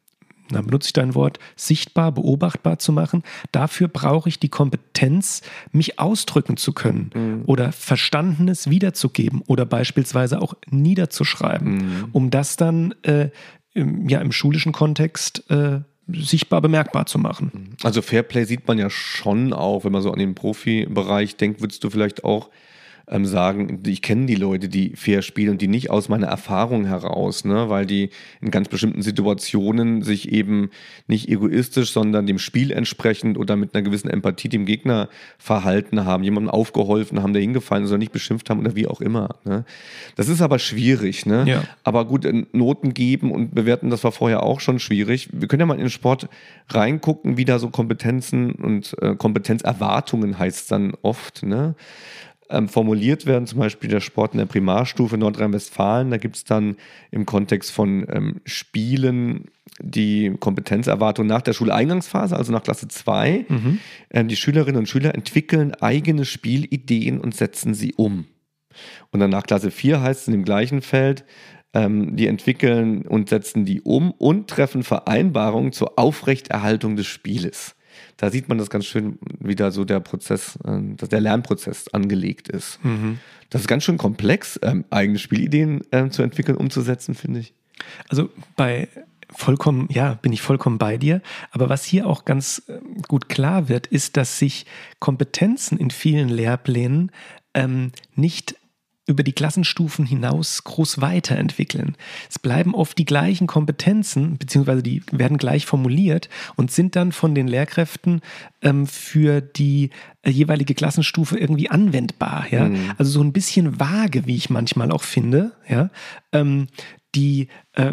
da benutze ich dein Wort, sichtbar, beobachtbar zu machen. Dafür brauche ich die Kompetenz, mich ausdrücken zu können mhm. oder Verstandenes wiederzugeben oder beispielsweise auch niederzuschreiben, mhm. um das dann äh, im, ja, im schulischen Kontext äh, sichtbar bemerkbar zu machen. Mhm. Also Fairplay sieht man ja schon auch, wenn man so an den Profibereich denkt, würdest du vielleicht auch ähm, sagen, ich kenne die Leute, die fair spielen und die nicht aus meiner Erfahrung heraus, ne, weil die in ganz bestimmten Situationen sich eben nicht egoistisch, sondern dem Spiel entsprechend oder mit einer gewissen Empathie dem Gegner verhalten haben, jemandem aufgeholfen haben, der hingefallen ist oder nicht beschimpft haben oder wie auch immer. Ne. Das ist aber schwierig, ne? Ja. Aber gut, äh, Noten geben und bewerten, das war vorher auch schon schwierig. Wir können ja mal in den Sport reingucken, wie da so Kompetenzen und äh, Kompetenzerwartungen heißt dann oft, ne? Ähm, formuliert werden, zum Beispiel der Sport in der Primarstufe Nordrhein-Westfalen. Da gibt es dann im Kontext von ähm, Spielen die Kompetenzerwartung nach der Schuleingangsphase, also nach Klasse 2. Mhm. Ähm, die Schülerinnen und Schüler entwickeln eigene Spielideen und setzen sie um. Und dann nach Klasse 4 heißt es in dem gleichen Feld, ähm, die entwickeln und setzen die um und treffen Vereinbarungen zur Aufrechterhaltung des Spieles da sieht man das ganz schön, wie da so der Prozess, äh, dass der Lernprozess angelegt ist. Mhm. Das ist ganz schön komplex, ähm, eigene Spielideen äh, zu entwickeln, umzusetzen, finde ich. Also bei vollkommen, ja, bin ich vollkommen bei dir. Aber was hier auch ganz äh, gut klar wird, ist, dass sich Kompetenzen in vielen Lehrplänen ähm, nicht über die Klassenstufen hinaus groß weiterentwickeln. Es bleiben oft die gleichen Kompetenzen, beziehungsweise die werden gleich formuliert und sind dann von den Lehrkräften ähm, für die äh, jeweilige Klassenstufe irgendwie anwendbar. Ja? Mhm. Also so ein bisschen vage, wie ich manchmal auch finde. Ja? Ähm, die äh,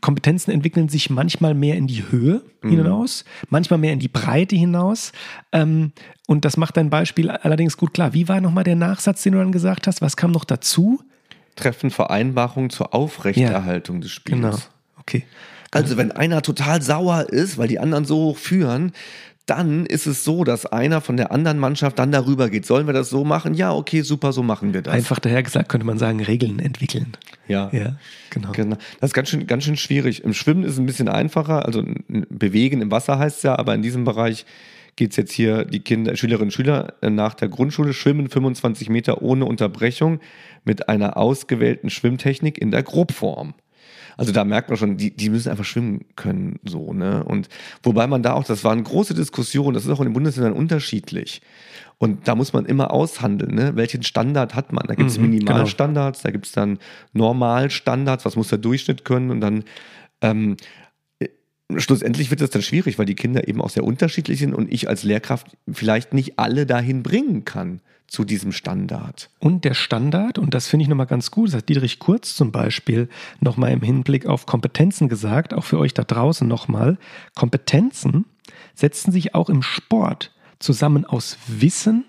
Kompetenzen entwickeln sich manchmal mehr in die Höhe mhm. hinaus, manchmal mehr in die Breite hinaus. Ähm, und das macht dein Beispiel allerdings gut klar. Wie war nochmal der Nachsatz, den du dann gesagt hast? Was kam noch dazu? Treffen Vereinbarungen zur Aufrechterhaltung ja, des Spiels. Genau. Okay. Also, wenn einer total sauer ist, weil die anderen so hoch führen, dann ist es so, dass einer von der anderen Mannschaft dann darüber geht. Sollen wir das so machen? Ja, okay, super, so machen wir das. Einfach daher gesagt könnte man sagen, Regeln entwickeln. Ja, ja genau. genau. Das ist ganz schön, ganz schön schwierig. Im Schwimmen ist es ein bisschen einfacher. Also bewegen im Wasser heißt es ja, aber in diesem Bereich geht es jetzt hier die Kinder, Schülerinnen und Schüler äh, nach der Grundschule schwimmen 25 Meter ohne Unterbrechung mit einer ausgewählten Schwimmtechnik in der Grobform. Also da merkt man schon, die, die müssen einfach schwimmen können, so, ne? Und wobei man da auch, das war eine große Diskussion, das ist auch in den Bundesländern unterschiedlich. Und da muss man immer aushandeln, ne? welchen Standard hat man. Da gibt es mhm, Minimalstandards, genau. da gibt es dann Normalstandards, was muss der Durchschnitt können und dann ähm, schlussendlich wird das dann schwierig, weil die Kinder eben auch sehr unterschiedlich sind und ich als Lehrkraft vielleicht nicht alle dahin bringen kann zu diesem Standard. Und der Standard, und das finde ich nochmal ganz gut, das hat Dietrich Kurz zum Beispiel nochmal im Hinblick auf Kompetenzen gesagt, auch für euch da draußen nochmal, Kompetenzen setzen sich auch im Sport zusammen aus Wissen,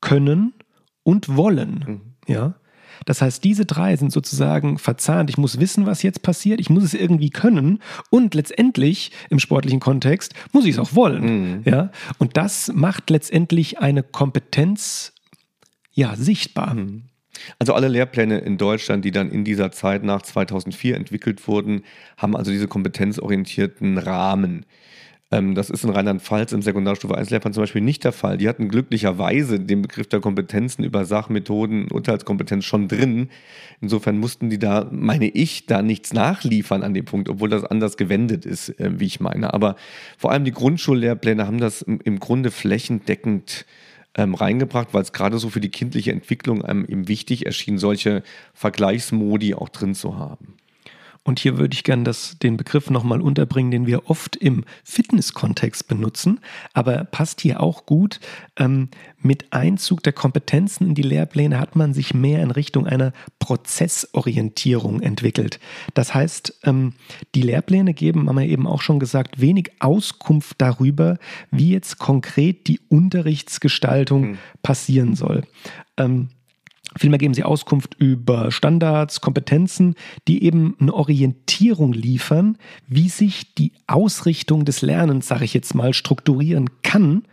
Können und Wollen. Mhm. Ja. Das heißt, diese drei sind sozusagen verzahnt. Ich muss wissen, was jetzt passiert. Ich muss es irgendwie können. Und letztendlich im sportlichen Kontext muss ich es auch wollen. Mhm. Ja? Und das macht letztendlich eine Kompetenz ja, sichtbar. Mhm. Also alle Lehrpläne in Deutschland, die dann in dieser Zeit nach 2004 entwickelt wurden, haben also diese kompetenzorientierten Rahmen. Ähm, das ist in Rheinland-Pfalz im Sekundarstufe 1 Lehrplan zum Beispiel nicht der Fall. Die hatten glücklicherweise den Begriff der Kompetenzen über Sachmethoden, Urteilskompetenz schon drin. Insofern mussten die da, meine ich, da nichts nachliefern an dem Punkt, obwohl das anders gewendet ist, äh, wie ich meine. Aber vor allem die Grundschullehrpläne haben das im Grunde flächendeckend ähm, reingebracht, weil es gerade so für die kindliche Entwicklung einem eben wichtig erschien, solche Vergleichsmodi auch drin zu haben. Und hier würde ich gerne den Begriff nochmal unterbringen, den wir oft im Fitness-Kontext benutzen, aber passt hier auch gut. Ähm, mit Einzug der Kompetenzen in die Lehrpläne hat man sich mehr in Richtung einer Prozessorientierung entwickelt. Das heißt, ähm, die Lehrpläne geben, haben wir eben auch schon gesagt, wenig Auskunft darüber, wie jetzt konkret die Unterrichtsgestaltung mhm. passieren soll. Ähm, Vielmehr geben sie Auskunft über Standards, Kompetenzen, die eben eine Orientierung liefern, wie sich die Ausrichtung des Lernens, sage ich jetzt mal, strukturieren kann,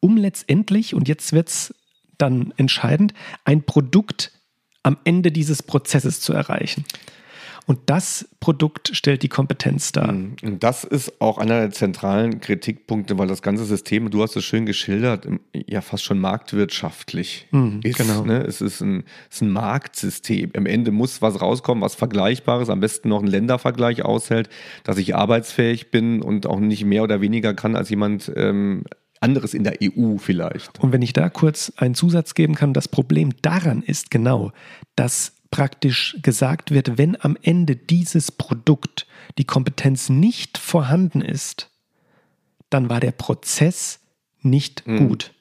um letztendlich, und jetzt wird es dann entscheidend, ein Produkt am Ende dieses Prozesses zu erreichen. Und das Produkt stellt die Kompetenz dar. Mhm. Und das ist auch einer der zentralen Kritikpunkte, weil das ganze System, du hast es schön geschildert, ja fast schon marktwirtschaftlich mhm, ist. Genau. Ne? Es ist ein, es ist ein Marktsystem. Am Ende muss was rauskommen, was Vergleichbares, am besten noch ein Ländervergleich aushält, dass ich arbeitsfähig bin und auch nicht mehr oder weniger kann als jemand ähm, anderes in der EU vielleicht. Und wenn ich da kurz einen Zusatz geben kann, das Problem daran ist genau, dass praktisch gesagt wird, wenn am Ende dieses Produkt die Kompetenz nicht vorhanden ist, dann war der Prozess nicht mhm. gut.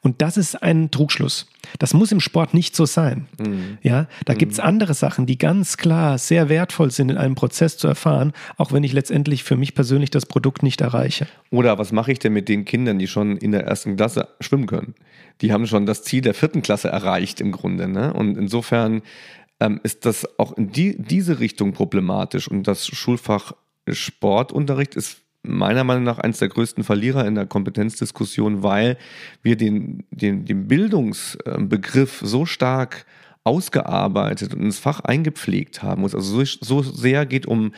Und das ist ein Trugschluss. Das muss im Sport nicht so sein. Mhm. Ja, da mhm. gibt es andere Sachen, die ganz klar sehr wertvoll sind, in einem Prozess zu erfahren, auch wenn ich letztendlich für mich persönlich das Produkt nicht erreiche. Oder was mache ich denn mit den Kindern, die schon in der ersten Klasse schwimmen können? Die haben schon das Ziel der vierten Klasse erreicht im Grunde. Ne? Und insofern ähm, ist das auch in die, diese Richtung problematisch. Und das Schulfach Sportunterricht ist meiner Meinung nach eines der größten Verlierer in der Kompetenzdiskussion, weil wir den, den, den Bildungsbegriff so stark ausgearbeitet und ins Fach eingepflegt haben. Also so, so sehr geht um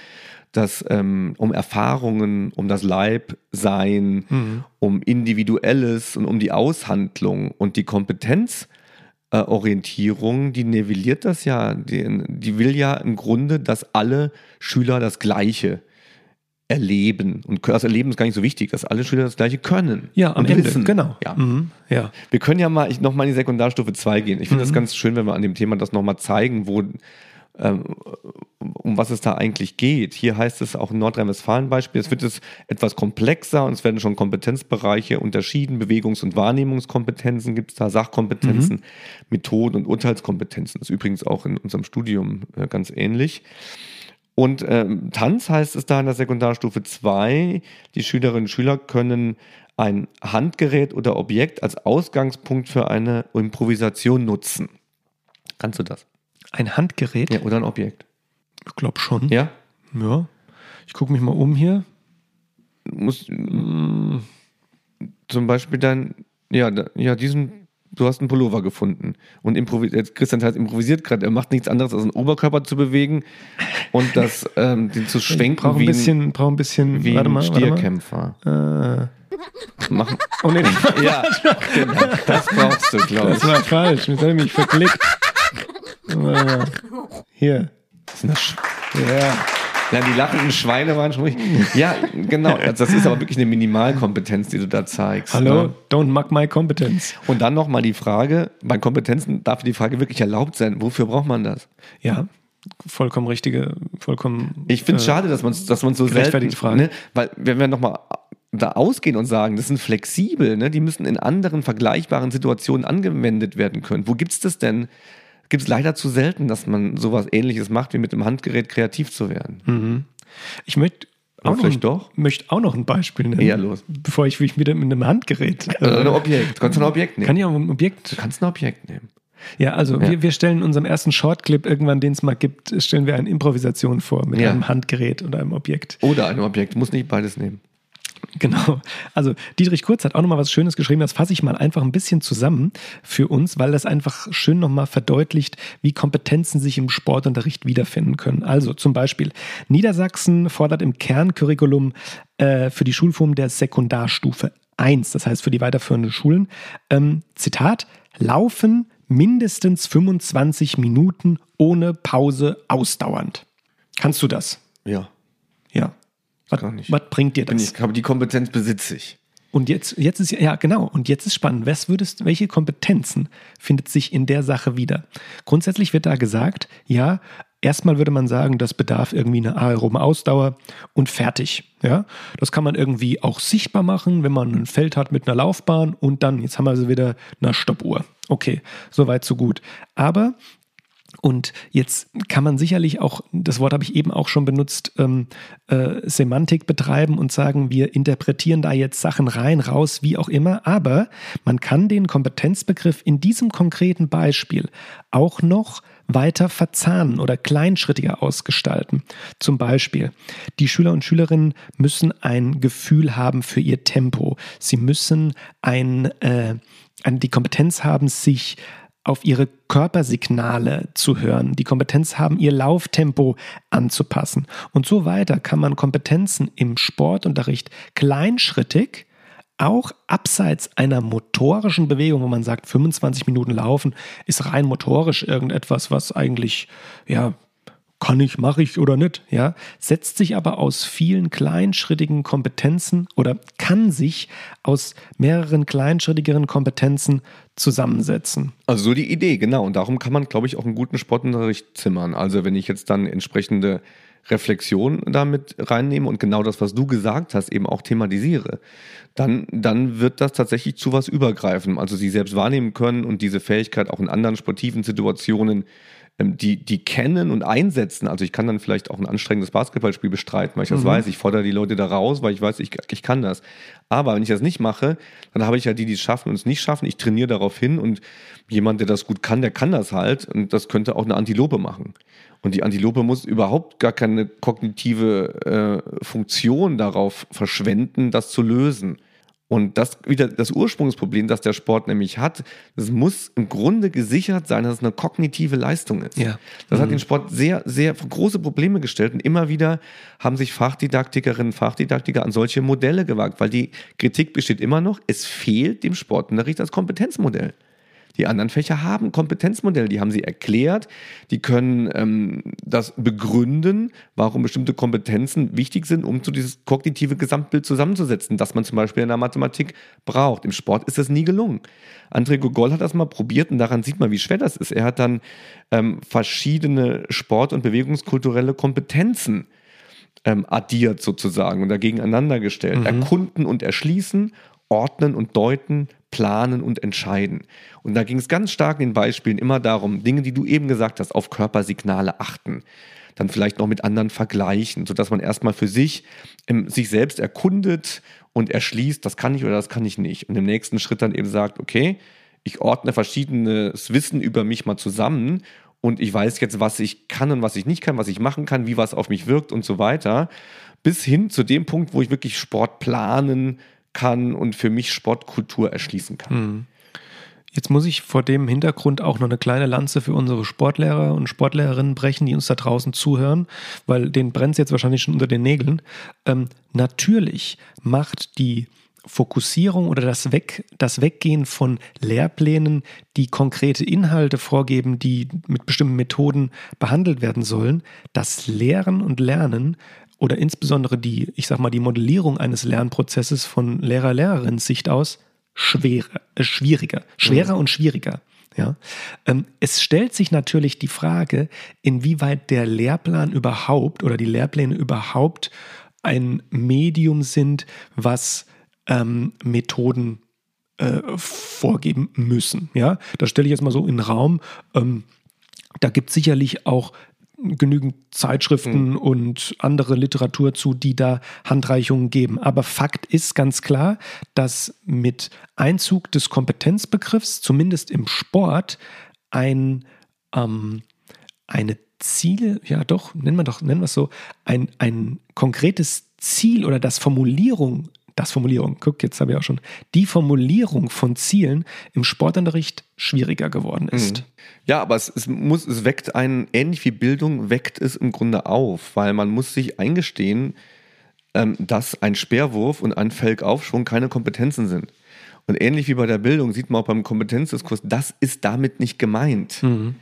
das, ähm, um Erfahrungen, um das Leibsein, mhm. um Individuelles und um die Aushandlung und die Kompetenzorientierung, die nivelliert das ja, die, die will ja im Grunde, dass alle Schüler das Gleiche erleben. Und das Erleben ist gar nicht so wichtig, dass alle Schüler das Gleiche können. Ja, am Ende, wissen. genau. Ja. Mhm. ja. Wir können ja mal nochmal in die Sekundarstufe 2 gehen. Ich finde mhm. das ganz schön, wenn wir an dem Thema das nochmal zeigen, wo, ähm, um was es da eigentlich geht. Hier heißt es auch in Nordrhein-Westfalen Beispiel, es wird jetzt etwas komplexer und es werden schon Kompetenzbereiche unterschieden, Bewegungs- und Wahrnehmungskompetenzen gibt es da, Sachkompetenzen, mhm. Methoden und Urteilskompetenzen. Das ist übrigens auch in unserem Studium äh, ganz ähnlich. Und ähm, Tanz heißt es da in der Sekundarstufe 2, die Schülerinnen und Schüler können ein Handgerät oder Objekt als Ausgangspunkt für eine Improvisation nutzen. Kannst du das? Ein Handgerät? Ja, oder ein Objekt. Ich glaube schon. Ja? Ja. Ich gucke mich mal um hier. Muss, mm, zum Beispiel dann, ja, ja, diesen du hast einen Pullover gefunden und improvisiert, Christian hat improvisiert gerade, er macht nichts anderes als den Oberkörper zu bewegen und das ähm, den zu schwenken brauch ein bisschen, brauch ein bisschen, wie ein Stierkämpfer. Äh. Machen. Oh nee, ja, genau, das brauchst du, glaube ich. Das war falsch, jetzt habe ich mich verklickt. Hier. Das ist eine Sch ja. Ja, die lachenden Schweine waren schon richtig. Ja, genau. Das ist aber wirklich eine Minimalkompetenz, die du da zeigst. Hallo, ne? don't mug my competence. Und dann nochmal die Frage, bei Kompetenzen darf die Frage wirklich erlaubt sein. Wofür braucht man das? Ja, vollkommen richtige, vollkommen. Ich finde es äh, schade, dass man es dass so selten, Frage. Ne? weil wenn wir nochmal da ausgehen und sagen, das sind flexibel, ne? die müssen in anderen vergleichbaren Situationen angewendet werden können. Wo gibt es das denn? Gibt es leider zu selten, dass man sowas ähnliches macht, wie mit dem Handgerät kreativ zu werden. Mhm. Ich möchte auch, noch, doch? möchte auch noch ein Beispiel nennen. Ja, los. Bevor ich mich wieder mit einem Handgerät. Äh, ein Objekt. Du kannst ein Objekt nehmen. Kann ich auch ein Objekt? Du kannst ein Objekt nehmen. Ja, also ja. Wir, wir stellen in unserem ersten Shortclip irgendwann, den es mal gibt, stellen wir eine Improvisation vor mit ja. einem Handgerät oder einem Objekt. Oder einem Objekt. Du musst nicht beides nehmen. Genau. Also Dietrich Kurz hat auch nochmal was Schönes geschrieben. Das fasse ich mal einfach ein bisschen zusammen für uns, weil das einfach schön nochmal verdeutlicht, wie Kompetenzen sich im Sportunterricht wiederfinden können. Also zum Beispiel, Niedersachsen fordert im Kerncurriculum äh, für die Schulform der Sekundarstufe 1, das heißt für die weiterführenden Schulen, ähm, Zitat, laufen mindestens 25 Minuten ohne Pause ausdauernd. Kannst du das? Ja. Ja. Was, was bringt dir das? Ich glaube, die Kompetenz besitze ich. Und jetzt, jetzt ist ja genau, und jetzt ist spannend, was würdest, welche Kompetenzen findet sich in der Sache wieder? Grundsätzlich wird da gesagt, ja, erstmal würde man sagen, das bedarf irgendwie eine aeroben Ausdauer und fertig. Ja, das kann man irgendwie auch sichtbar machen, wenn man ein Feld hat mit einer Laufbahn und dann, jetzt haben wir sie wieder, eine Stoppuhr. Okay, soweit so gut. Aber und jetzt kann man sicherlich auch, das Wort habe ich eben auch schon benutzt, ähm, äh, Semantik betreiben und sagen, wir interpretieren da jetzt Sachen rein, raus, wie auch immer. Aber man kann den Kompetenzbegriff in diesem konkreten Beispiel auch noch weiter verzahnen oder kleinschrittiger ausgestalten. Zum Beispiel, die Schüler und Schülerinnen müssen ein Gefühl haben für ihr Tempo. Sie müssen ein, äh, die Kompetenz haben, sich auf ihre Körpersignale zu hören, die Kompetenz haben, ihr Lauftempo anzupassen. Und so weiter kann man Kompetenzen im Sportunterricht kleinschrittig, auch abseits einer motorischen Bewegung, wo man sagt, 25 Minuten laufen ist rein motorisch irgendetwas, was eigentlich ja kann ich, mache ich oder nicht, ja, setzt sich aber aus vielen kleinschrittigen Kompetenzen oder kann sich aus mehreren kleinschrittigeren Kompetenzen zusammensetzen. Also so die Idee, genau. Und darum kann man, glaube ich, auch einen guten Sportunterricht zimmern. Also wenn ich jetzt dann entsprechende Reflexion damit reinnehme und genau das, was du gesagt hast, eben auch thematisiere, dann, dann wird das tatsächlich zu was übergreifen. Also sie selbst wahrnehmen können und diese Fähigkeit auch in anderen sportiven Situationen die, die kennen und einsetzen. Also ich kann dann vielleicht auch ein anstrengendes Basketballspiel bestreiten, weil ich das mhm. weiß. Ich fordere die Leute da raus, weil ich weiß, ich, ich kann das. Aber wenn ich das nicht mache, dann habe ich ja die, die es schaffen und es nicht schaffen. Ich trainiere darauf hin und jemand, der das gut kann, der kann das halt. Und das könnte auch eine Antilope machen. Und die Antilope muss überhaupt gar keine kognitive äh, Funktion darauf verschwenden, das zu lösen. Und das wieder das Ursprungsproblem, das der Sport nämlich hat, es muss im Grunde gesichert sein, dass es eine kognitive Leistung ist. Ja. Das mhm. hat den Sport sehr, sehr große Probleme gestellt und immer wieder haben sich Fachdidaktikerinnen und Fachdidaktiker an solche Modelle gewagt, weil die Kritik besteht immer noch, es fehlt dem Sportunterricht als Kompetenzmodell. Die anderen Fächer haben Kompetenzmodelle, die haben sie erklärt, die können ähm, das begründen, warum bestimmte Kompetenzen wichtig sind, um zu dieses kognitive Gesamtbild zusammenzusetzen, das man zum Beispiel in der Mathematik braucht. Im Sport ist das nie gelungen. André Gogol hat das mal probiert und daran sieht man, wie schwer das ist. Er hat dann ähm, verschiedene Sport- und bewegungskulturelle Kompetenzen ähm, addiert sozusagen und dagegen aneinander gestellt. Mhm. Erkunden und erschließen, ordnen und deuten, planen und entscheiden. Und da ging es ganz stark in den Beispielen immer darum, Dinge, die du eben gesagt hast, auf Körpersignale achten. Dann vielleicht noch mit anderen vergleichen, sodass man erstmal für sich ähm, sich selbst erkundet und erschließt, das kann ich oder das kann ich nicht. Und im nächsten Schritt dann eben sagt, okay, ich ordne verschiedenes Wissen über mich mal zusammen und ich weiß jetzt, was ich kann und was ich nicht kann, was ich machen kann, wie was auf mich wirkt und so weiter. Bis hin zu dem Punkt, wo ich wirklich Sport planen, kann und für mich Sportkultur erschließen kann. Mhm. Jetzt muss ich vor dem Hintergrund auch noch eine kleine Lanze für unsere Sportlehrer und Sportlehrerinnen brechen, die uns da draußen zuhören, weil denen brennt es jetzt wahrscheinlich schon unter den Nägeln. Ähm, natürlich macht die Fokussierung oder das, Weg, das Weggehen von Lehrplänen, die konkrete Inhalte vorgeben, die mit bestimmten Methoden behandelt werden sollen, das Lehren und Lernen oder insbesondere die, ich sag mal, die Modellierung eines Lernprozesses von Lehrer-Lehrerinnen-Sicht aus schwerer, äh, schwieriger, schwerer mhm. und schwieriger. Ja, ähm, es stellt sich natürlich die Frage, inwieweit der Lehrplan überhaupt oder die Lehrpläne überhaupt ein Medium sind, was ähm, Methoden äh, vorgeben müssen. Ja, das stelle ich jetzt mal so in den Raum. Ähm, da gibt es sicherlich auch genügend Zeitschriften mhm. und andere Literatur zu, die da Handreichungen geben. Aber Fakt ist ganz klar, dass mit Einzug des Kompetenzbegriffs, zumindest im Sport, ein, ähm, eine Ziel, ja doch, nennen wir doch, nennen wir es so, ein, ein konkretes Ziel oder das Formulierung das Formulierung, guck, jetzt habe ich auch schon, die Formulierung von Zielen im Sportunterricht schwieriger geworden ist. Mhm. Ja, aber es, es, muss, es weckt einen, ähnlich wie Bildung, weckt es im Grunde auf, weil man muss sich eingestehen, ähm, dass ein Speerwurf und ein Felgaufschwung keine Kompetenzen sind. Und ähnlich wie bei der Bildung sieht man auch beim Kompetenzdiskurs, das ist damit nicht gemeint. Mhm.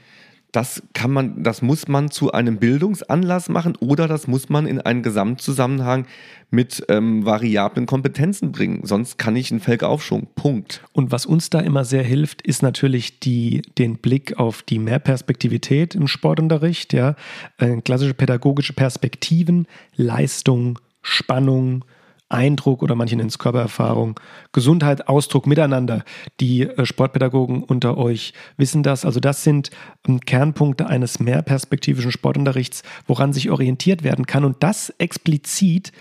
Das kann man, das muss man zu einem Bildungsanlass machen oder das muss man in einen Gesamtzusammenhang mit ähm, variablen Kompetenzen bringen. Sonst kann ich einen Felgaufschwung. Punkt. Und was uns da immer sehr hilft, ist natürlich die, den Blick auf die Mehrperspektivität im Sportunterricht, ja, äh, klassische pädagogische Perspektiven, Leistung, Spannung, Eindruck oder manche nennen es Körpererfahrung, Gesundheit, Ausdruck, Miteinander. Die äh, Sportpädagogen unter euch wissen das. Also das sind ähm, Kernpunkte eines mehrperspektivischen Sportunterrichts, woran sich orientiert werden kann und das explizit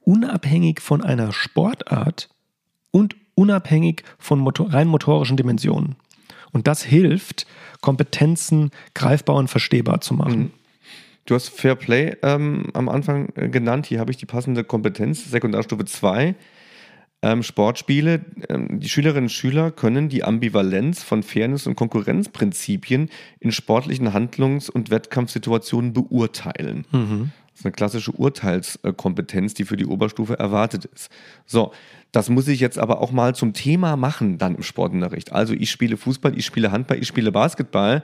unabhängig von einer Sportart und unabhängig von motor rein motorischen Dimensionen. Und das hilft, Kompetenzen greifbar und verstehbar zu machen. Mhm. Du hast Fair Play ähm, am Anfang äh, genannt. Hier habe ich die passende Kompetenz, Sekundarstufe 2. Ähm, Sportspiele. Ähm, die Schülerinnen und Schüler können die Ambivalenz von Fairness- und Konkurrenzprinzipien in sportlichen Handlungs- und Wettkampfsituationen beurteilen. Mhm. Das ist eine klassische Urteilskompetenz, die für die Oberstufe erwartet ist. So, das muss ich jetzt aber auch mal zum Thema machen dann im Sportunterricht. Also ich spiele Fußball, ich spiele Handball, ich spiele Basketball,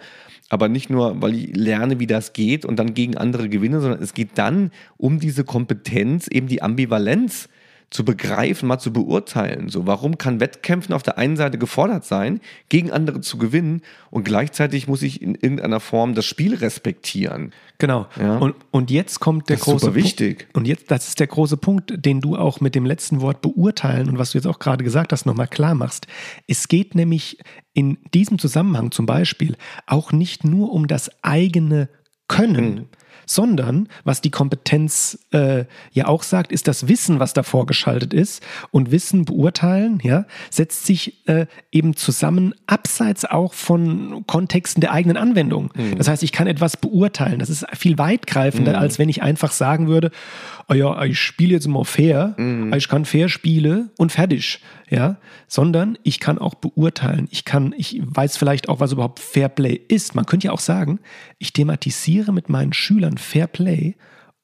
aber nicht nur, weil ich lerne, wie das geht und dann gegen andere gewinne, sondern es geht dann um diese Kompetenz, eben die Ambivalenz zu begreifen, mal zu beurteilen. So, warum kann Wettkämpfen auf der einen Seite gefordert sein, gegen andere zu gewinnen und gleichzeitig muss ich in irgendeiner Form das Spiel respektieren. Genau. Ja? Und, und jetzt kommt der das große super wichtig. Punkt. Und jetzt, das ist der große Punkt, den du auch mit dem letzten Wort beurteilen und was du jetzt auch gerade gesagt hast, nochmal klar machst. Es geht nämlich in diesem Zusammenhang zum Beispiel auch nicht nur um das eigene Können. Mhm sondern was die Kompetenz äh, ja auch sagt, ist das Wissen, was davor geschaltet ist. Und Wissen beurteilen, ja, setzt sich äh, eben zusammen, abseits auch von Kontexten der eigenen Anwendung. Mhm. Das heißt, ich kann etwas beurteilen. Das ist viel weitgreifender, mhm. als wenn ich einfach sagen würde, oh ja, ich spiele jetzt mal fair, mhm. ich kann fair spielen und fertig ja, sondern ich kann auch beurteilen. Ich kann, ich weiß vielleicht auch, was überhaupt Fairplay ist. Man könnte ja auch sagen, ich thematisiere mit meinen Schülern Fairplay,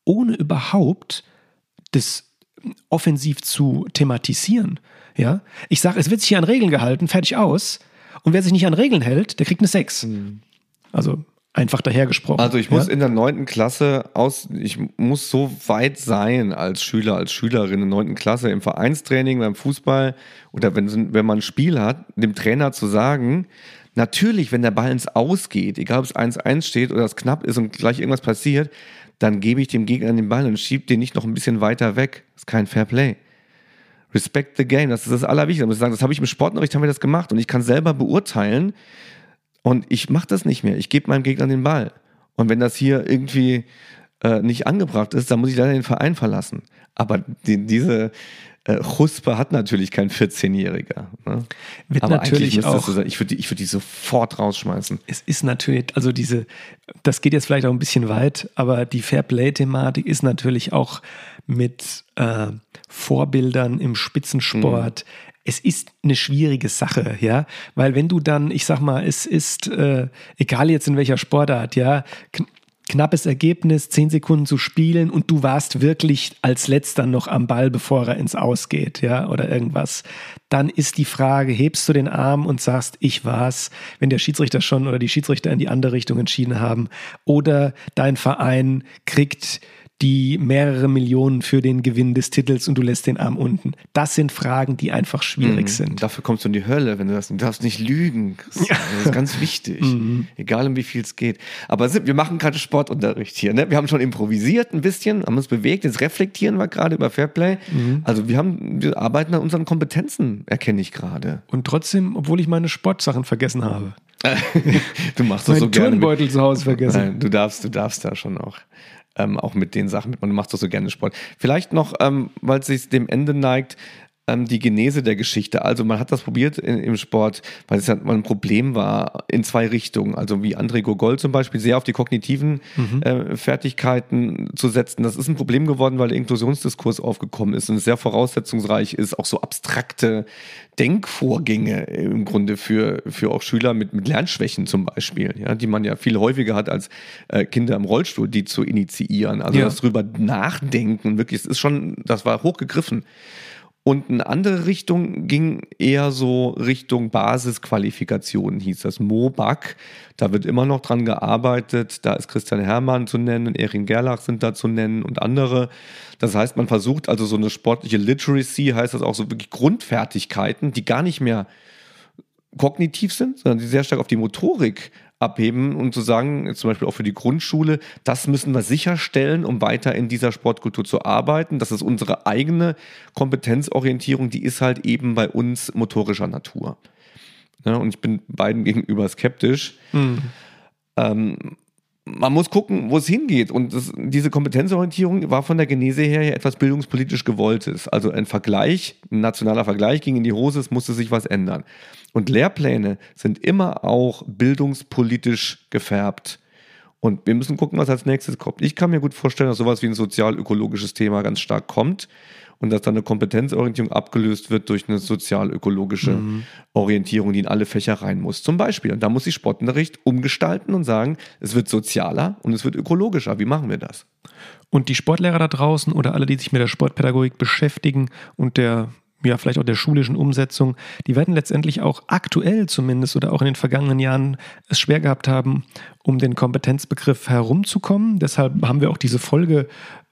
ohne überhaupt das offensiv zu thematisieren. Ja, ich sage, es wird sich hier an Regeln gehalten, fertig aus. Und wer sich nicht an Regeln hält, der kriegt eine 6. Mhm. Also einfach dahergesprochen. Also ich muss ja? in der neunten Klasse aus, ich muss so weit sein als Schüler, als Schülerin in der neunten Klasse im Vereinstraining, beim Fußball oder wenn, wenn man ein Spiel hat, dem Trainer zu sagen, natürlich, wenn der Ball ins Ausgeht, egal ob es 1-1 steht oder es knapp ist und gleich irgendwas passiert, dann gebe ich dem Gegner den Ball und schiebe den nicht noch ein bisschen weiter weg. Das ist kein Fair Play. Respect the game, das ist das Allerwichtigste. muss ich sagen, das habe ich im Sportunterricht haben wir das gemacht und ich kann selber beurteilen, und ich mache das nicht mehr. Ich gebe meinem Gegner den Ball. Und wenn das hier irgendwie äh, nicht angebracht ist, dann muss ich leider den Verein verlassen. Aber die, diese äh, Chuspe hat natürlich kein 14-Jähriger. Ne? Wird Aber natürlich auch. So sein, ich würde die, würd die sofort rausschmeißen. Es ist natürlich, also diese, das geht jetzt vielleicht auch ein bisschen weit, aber die Fairplay-Thematik ist natürlich auch mit äh, Vorbildern im Spitzensport, mhm es ist eine schwierige Sache, ja, weil wenn du dann, ich sag mal, es ist, äh, egal jetzt in welcher Sportart, ja, knappes Ergebnis, zehn Sekunden zu spielen und du warst wirklich als letzter noch am Ball, bevor er ins Ausgeht, ja, oder irgendwas, dann ist die Frage, hebst du den Arm und sagst, ich war's, wenn der Schiedsrichter schon oder die Schiedsrichter in die andere Richtung entschieden haben, oder dein Verein kriegt die mehrere Millionen für den Gewinn des Titels und du lässt den Arm unten. Das sind Fragen, die einfach schwierig mhm. sind. Dafür kommst du in die Hölle, wenn du das. Du darfst nicht lügen. Das, ja. das ist ganz wichtig. Mhm. Egal um wie viel es geht. Aber wir machen gerade Sportunterricht hier. Ne? Wir haben schon improvisiert ein bisschen, haben uns bewegt. Jetzt reflektieren wir gerade über Fairplay. Mhm. Also wir haben, wir arbeiten an unseren Kompetenzen, erkenne ich gerade. Und trotzdem, obwohl ich meine Sportsachen vergessen habe. du machst das so gerne. Turnbeutel zu Hause vergessen. Nein, du darfst, du darfst da schon auch ähm, auch mit den Sachen. Man macht doch so gerne Sport. Vielleicht noch, ähm, weil es sich dem Ende neigt, ähm, die Genese der Geschichte. Also man hat das probiert in, im Sport, weil es ja mal ein Problem war in zwei Richtungen. Also wie André Gogol zum Beispiel sehr auf die kognitiven mhm. äh, Fertigkeiten zu setzen. Das ist ein Problem geworden, weil der Inklusionsdiskurs aufgekommen ist und sehr voraussetzungsreich ist, auch so abstrakte Denkvorgänge im Grunde für, für auch Schüler mit, mit Lernschwächen zum Beispiel, ja, die man ja viel häufiger hat als äh, Kinder im Rollstuhl, die zu initiieren. Also ja. das drüber nachdenken, wirklich, es ist schon, das war hochgegriffen. Und eine andere Richtung ging eher so Richtung Basisqualifikationen, hieß das MOBAC. Da wird immer noch dran gearbeitet. Da ist Christian Herrmann zu nennen, Erin Gerlach sind da zu nennen und andere. Das heißt, man versucht also so eine sportliche Literacy, heißt das auch so wirklich Grundfertigkeiten, die gar nicht mehr kognitiv sind, sondern die sehr stark auf die Motorik abheben und zu sagen, zum Beispiel auch für die Grundschule, das müssen wir sicherstellen, um weiter in dieser Sportkultur zu arbeiten. Das ist unsere eigene Kompetenzorientierung, die ist halt eben bei uns motorischer Natur. Ja, und ich bin beiden gegenüber skeptisch. Mhm. Ähm, man muss gucken, wo es hingeht. Und das, diese Kompetenzorientierung war von der Genese her etwas bildungspolitisch gewolltes. Also ein Vergleich, ein nationaler Vergleich ging in die Hose, es musste sich was ändern. Und Lehrpläne sind immer auch bildungspolitisch gefärbt. Und wir müssen gucken, was als nächstes kommt. Ich kann mir gut vorstellen, dass sowas wie ein sozial-ökologisches Thema ganz stark kommt und dass dann eine Kompetenzorientierung abgelöst wird durch eine sozial-ökologische mhm. Orientierung, die in alle Fächer rein muss. Zum Beispiel. Und da muss sich Sportunterricht umgestalten und sagen, es wird sozialer und es wird ökologischer. Wie machen wir das? Und die Sportlehrer da draußen oder alle, die sich mit der Sportpädagogik beschäftigen und der ja, vielleicht auch der schulischen Umsetzung, die werden letztendlich auch aktuell zumindest oder auch in den vergangenen Jahren es schwer gehabt haben, um den Kompetenzbegriff herumzukommen. Deshalb haben wir auch diese Folge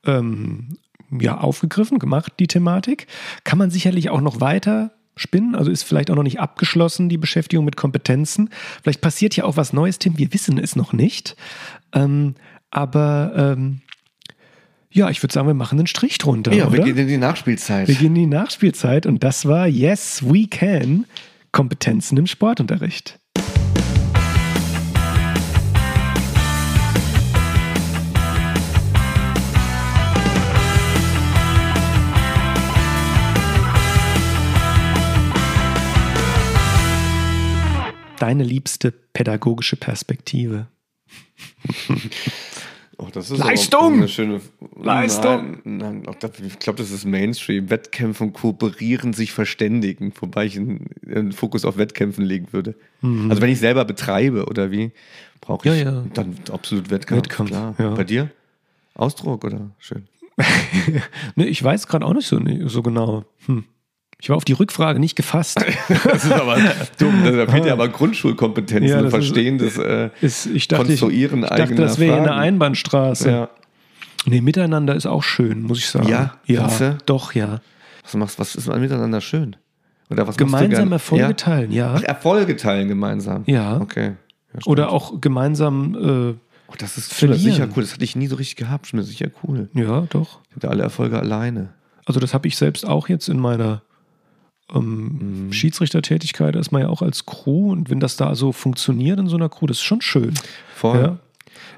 ähm, ja, aufgegriffen, gemacht, die Thematik. Kann man sicherlich auch noch weiter spinnen, also ist vielleicht auch noch nicht abgeschlossen, die Beschäftigung mit Kompetenzen. Vielleicht passiert ja auch was Neues, Tim, wir wissen es noch nicht. Ähm, aber ähm, ja, ich würde sagen, wir machen einen Strich drunter. Ja, oder? wir gehen in die Nachspielzeit. Wir gehen in die Nachspielzeit und das war Yes, We Can Kompetenzen im Sportunterricht. Deine liebste pädagogische Perspektive. Oh, das ist Leistung! Eine schöne Leistung! Nein, nein, ich glaube, das ist Mainstream. Wettkämpfen, kooperieren, sich verständigen, wobei ich einen, einen Fokus auf Wettkämpfen legen würde. Mhm. Also wenn ich selber betreibe oder wie, brauche ich ja, ja. dann absolut Wettkampf. Wettkampf klar. Ja. Bei dir? Ausdruck oder schön? ne, ich weiß gerade auch nicht so, so genau. Hm. Ich war auf die Rückfrage nicht gefasst. das ist aber dumm. Da fehlt ja aber Grundschulkompetenzen ja, das Verstehen des äh, ist, ich dachte, Konstruieren ich, ich dachte, das wäre eine Einbahnstraße. Ja. Nee, miteinander ist auch schön, muss ich sagen. Ja, ja doch, ja. Was machst Was ist an miteinander schön? Oder was gemeinsam Erfolge ja? teilen, ja. Ach, Erfolge teilen gemeinsam. Ja. Okay. Ja, Oder auch gemeinsam äh, oh, das ist verlieren. sicher cool. Das hatte ich nie so richtig gehabt. Schon sicher cool. Ja, doch. Ich hatte alle Erfolge alleine. Also das habe ich selbst auch jetzt in meiner ähm, mhm. Schiedsrichtertätigkeit ist man ja auch als Crew und wenn das da so funktioniert in so einer Crew, das ist schon schön. Voll. Ja?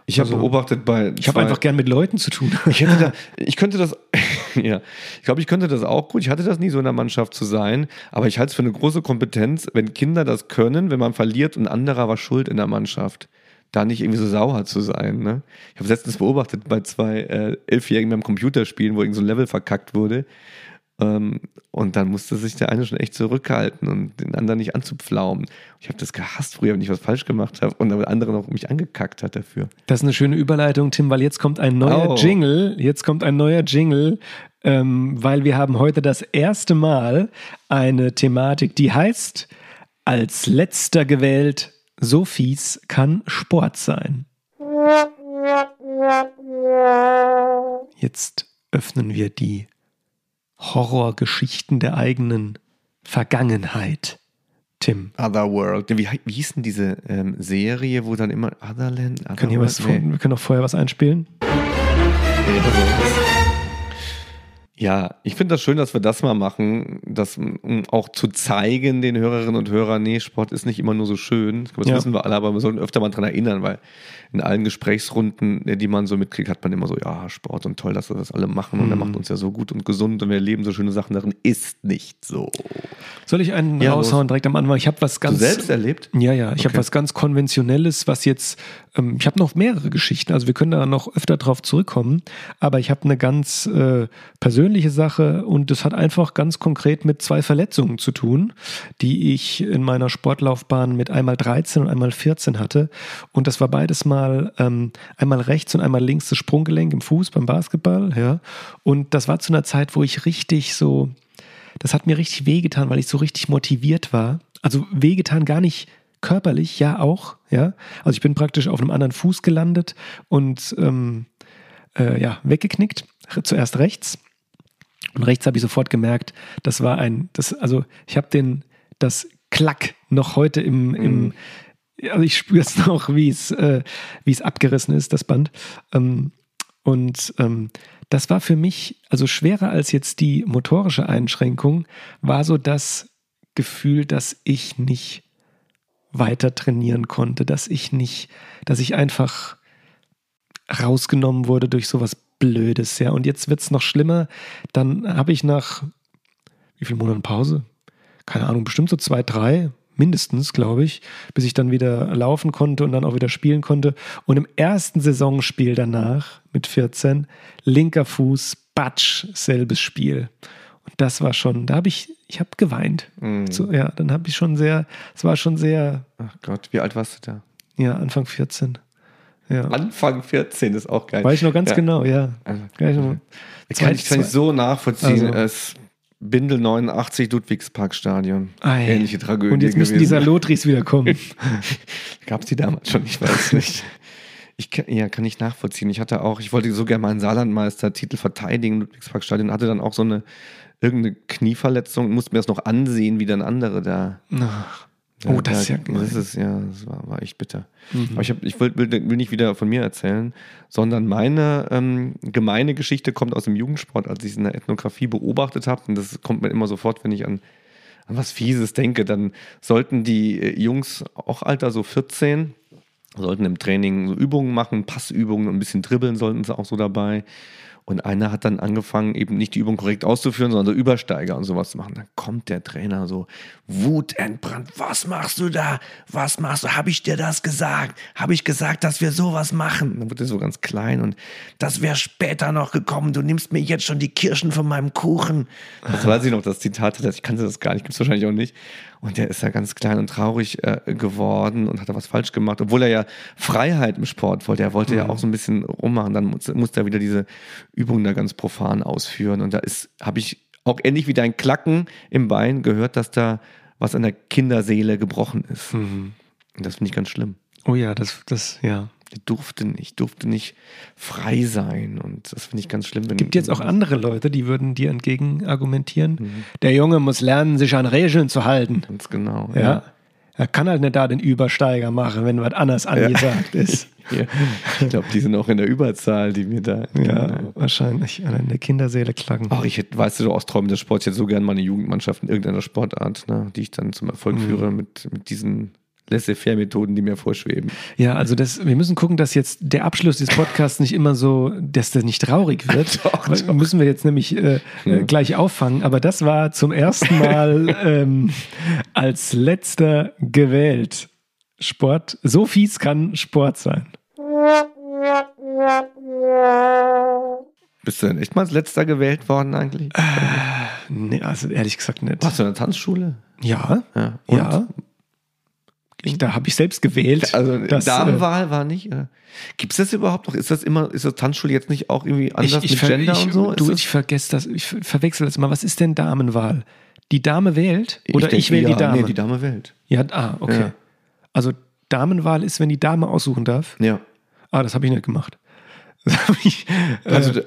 Ich habe also, beobachtet bei. Ich habe einfach gern mit Leuten zu tun. ich, da, ich könnte das, ja, ich glaube, ich könnte das auch gut. Ich hatte das nie so in der Mannschaft zu sein, aber ich halte es für eine große Kompetenz, wenn Kinder das können, wenn man verliert und ein anderer war schuld in der Mannschaft da nicht irgendwie so sauer zu sein. Ne? Ich habe letztens beobachtet bei zwei äh, Elfjährigen beim Computerspielen, wo irgend so ein Level verkackt wurde. Ähm, und dann musste sich der eine schon echt zurückhalten und den anderen nicht anzupflaumen. Ich habe das gehasst früher, wenn ich was falsch gemacht habe und der andere noch mich angekackt hat dafür. Das ist eine schöne Überleitung, Tim, weil jetzt kommt ein neuer oh. Jingle. Jetzt kommt ein neuer Jingle, ähm, weil wir haben heute das erste Mal eine Thematik, die heißt, als letzter gewählt, so fies kann Sport sein. Jetzt öffnen wir die Horrorgeschichten der eigenen Vergangenheit. Tim. Otherworld. Wie, wie hieß denn diese ähm, Serie, wo dann immer Otherland? Otherworld? Können wir, was, nee. wir können auch vorher was einspielen. Nee, ja, ich finde das schön, dass wir das mal machen, das, um auch zu zeigen den Hörerinnen und Hörern, nee, Sport ist nicht immer nur so schön. Das ja. wissen wir alle, aber wir sollten öfter mal dran erinnern, weil in allen Gesprächsrunden, die man so mitkriegt, hat man immer so, ja, Sport und toll, dass wir das alle machen und mhm. der macht uns ja so gut und gesund und wir erleben so schöne Sachen darin. Ist nicht so. Soll ich einen ja, raushauen los. direkt am Anfang? Ich habe was ganz. Du selbst erlebt? Ja, ja. Ich okay. habe was ganz Konventionelles, was jetzt. Ähm, ich habe noch mehrere Geschichten, also wir können da noch öfter drauf zurückkommen, aber ich habe eine ganz äh, persönliche Sache und das hat einfach ganz konkret mit zwei Verletzungen zu tun, die ich in meiner Sportlaufbahn mit einmal 13 und einmal 14 hatte. Und das war beides mal ähm, einmal rechts und einmal links das Sprunggelenk im Fuß beim Basketball, ja. Und das war zu einer Zeit, wo ich richtig so das hat mir richtig wehgetan, weil ich so richtig motiviert war. Also wehgetan gar nicht körperlich, ja auch, ja. Also ich bin praktisch auf einem anderen Fuß gelandet und ähm, äh, ja, weggeknickt. Zuerst rechts. Und rechts habe ich sofort gemerkt, das war ein, das, also ich habe den, das Klack noch heute im, im mhm. also ich spüre es noch, wie es, äh, wie es abgerissen ist, das Band. Ähm, und ähm, das war für mich, also schwerer als jetzt die motorische Einschränkung, war so das Gefühl, dass ich nicht weiter trainieren konnte, dass ich nicht, dass ich einfach rausgenommen wurde durch sowas Blödes, ja. Und jetzt wird es noch schlimmer. Dann habe ich nach wie vielen Monaten Pause? Keine Ahnung, bestimmt so zwei, drei, mindestens, glaube ich, bis ich dann wieder laufen konnte und dann auch wieder spielen konnte. Und im ersten Saisonspiel danach mit 14, linker Fuß, Batsch, selbes Spiel. Und das war schon, da habe ich, ich habe geweint. Mm. So, ja, dann habe ich schon sehr, es war schon sehr. Ach Gott, wie alt warst du da? Ja, Anfang 14. Ja. Anfang 14 ist auch geil. Weiß ich noch ganz ja. genau, ja. Also, ich kann ich, kann ich so nachvollziehen. Also. Es Bindel 89, Ludwigsparkstadion. Ei. Ähnliche Tragödie. Und jetzt müssen gewesen. die Salotris wieder kommen. Gab es die damals schon? Ich weiß nicht. Ich kann, ja, kann ich nachvollziehen. Ich hatte auch, ich wollte so gerne meinen Saarlandmeister-Titel verteidigen, Ludwigsparkstadion, hatte dann auch so eine irgendeine Knieverletzung, musste mir das noch ansehen, wie dann andere da. Ach. Oh, das ist ja gemein. Das ist ja, das war, war echt bitter. Mhm. Aber ich, hab, ich will, will, will, nicht wieder von mir erzählen, sondern meine ähm, gemeine Geschichte kommt aus dem Jugendsport, als ich es in der Ethnographie beobachtet habe. Und das kommt mir immer sofort, wenn ich an, an was Fieses denke. Dann sollten die äh, Jungs, auch Alter so 14, sollten im Training so Übungen machen, Passübungen, ein bisschen dribbeln sollten sie auch so dabei. Und einer hat dann angefangen, eben nicht die Übung korrekt auszuführen, sondern so Übersteiger und sowas zu machen. Dann kommt der Trainer so, wutentbrannt, was machst du da? Was machst du? Habe ich dir das gesagt? Habe ich gesagt, dass wir sowas machen? Dann wird er so ganz klein und das wäre später noch gekommen. Du nimmst mir jetzt schon die Kirschen von meinem Kuchen. Das weiß ich noch, das Zitat, ich kannte das gar nicht, gibt es wahrscheinlich auch nicht. Und der ist ja ganz klein und traurig äh, geworden und hat da was falsch gemacht, obwohl er ja Freiheit im Sport wollte. Er wollte mhm. ja auch so ein bisschen rummachen. Dann muss, musste er wieder diese Übungen da ganz profan ausführen. Und da ist, habe ich auch ähnlich wie dein Klacken im Bein gehört, dass da was an der Kinderseele gebrochen ist. Mhm. Und das finde ich ganz schlimm. Oh ja, das, das, ja. Ich durfte nicht, durfte nicht frei sein. Und das finde ich ganz schlimm. Es gibt jetzt auch andere Leute, die würden dir entgegen argumentieren. Mhm. Der Junge muss lernen, sich an Regeln zu halten. Ganz genau. Ja. ja. Er kann halt nicht da den Übersteiger machen, wenn was anderes angesagt ja. ist. Ja. Ich glaube, die sind auch in der Überzahl, die mir da. Ja, genau. wahrscheinlich in der Kinderseele klagen. Ach, ich hätte, weißt du, aus Träumen des Sports, hätte so gerne mal eine Jugendmannschaft in irgendeiner Sportart, ne, die ich dann zum Erfolg mhm. führe mit, mit diesen Laissez-faire-Methoden, die mir vorschweben. Ja, also das, wir müssen gucken, dass jetzt der Abschluss des Podcasts nicht immer so, dass der nicht traurig wird. doch, doch. Müssen wir jetzt nämlich äh, ja. Äh, gleich auffangen. Aber das war zum ersten Mal ähm, als letzter gewählt. Sport, so fies kann Sport sein. Bist du denn echt mal als letzter gewählt worden eigentlich? Äh, nee, also ehrlich gesagt nicht. Warst du in der Tanzschule? Ja. Ja. ja. Ich, da habe ich selbst gewählt. Also das, Damenwahl äh, war nicht. Äh, Gibt es das überhaupt noch? Ist das immer, ist das Tanzschule jetzt nicht auch irgendwie anders ich, ich mit Gender ich, und so? du, ich vergesse das, ich verwechsel das mal. Was ist denn Damenwahl? Die Dame wählt oder ich, ich wähle ja, die Dame? Nee, die Dame wählt. Ja, ah, okay. Ja. Also Damenwahl ist, wenn die Dame aussuchen darf? Ja. Ah, das habe ich nicht gemacht. Ich, äh, also,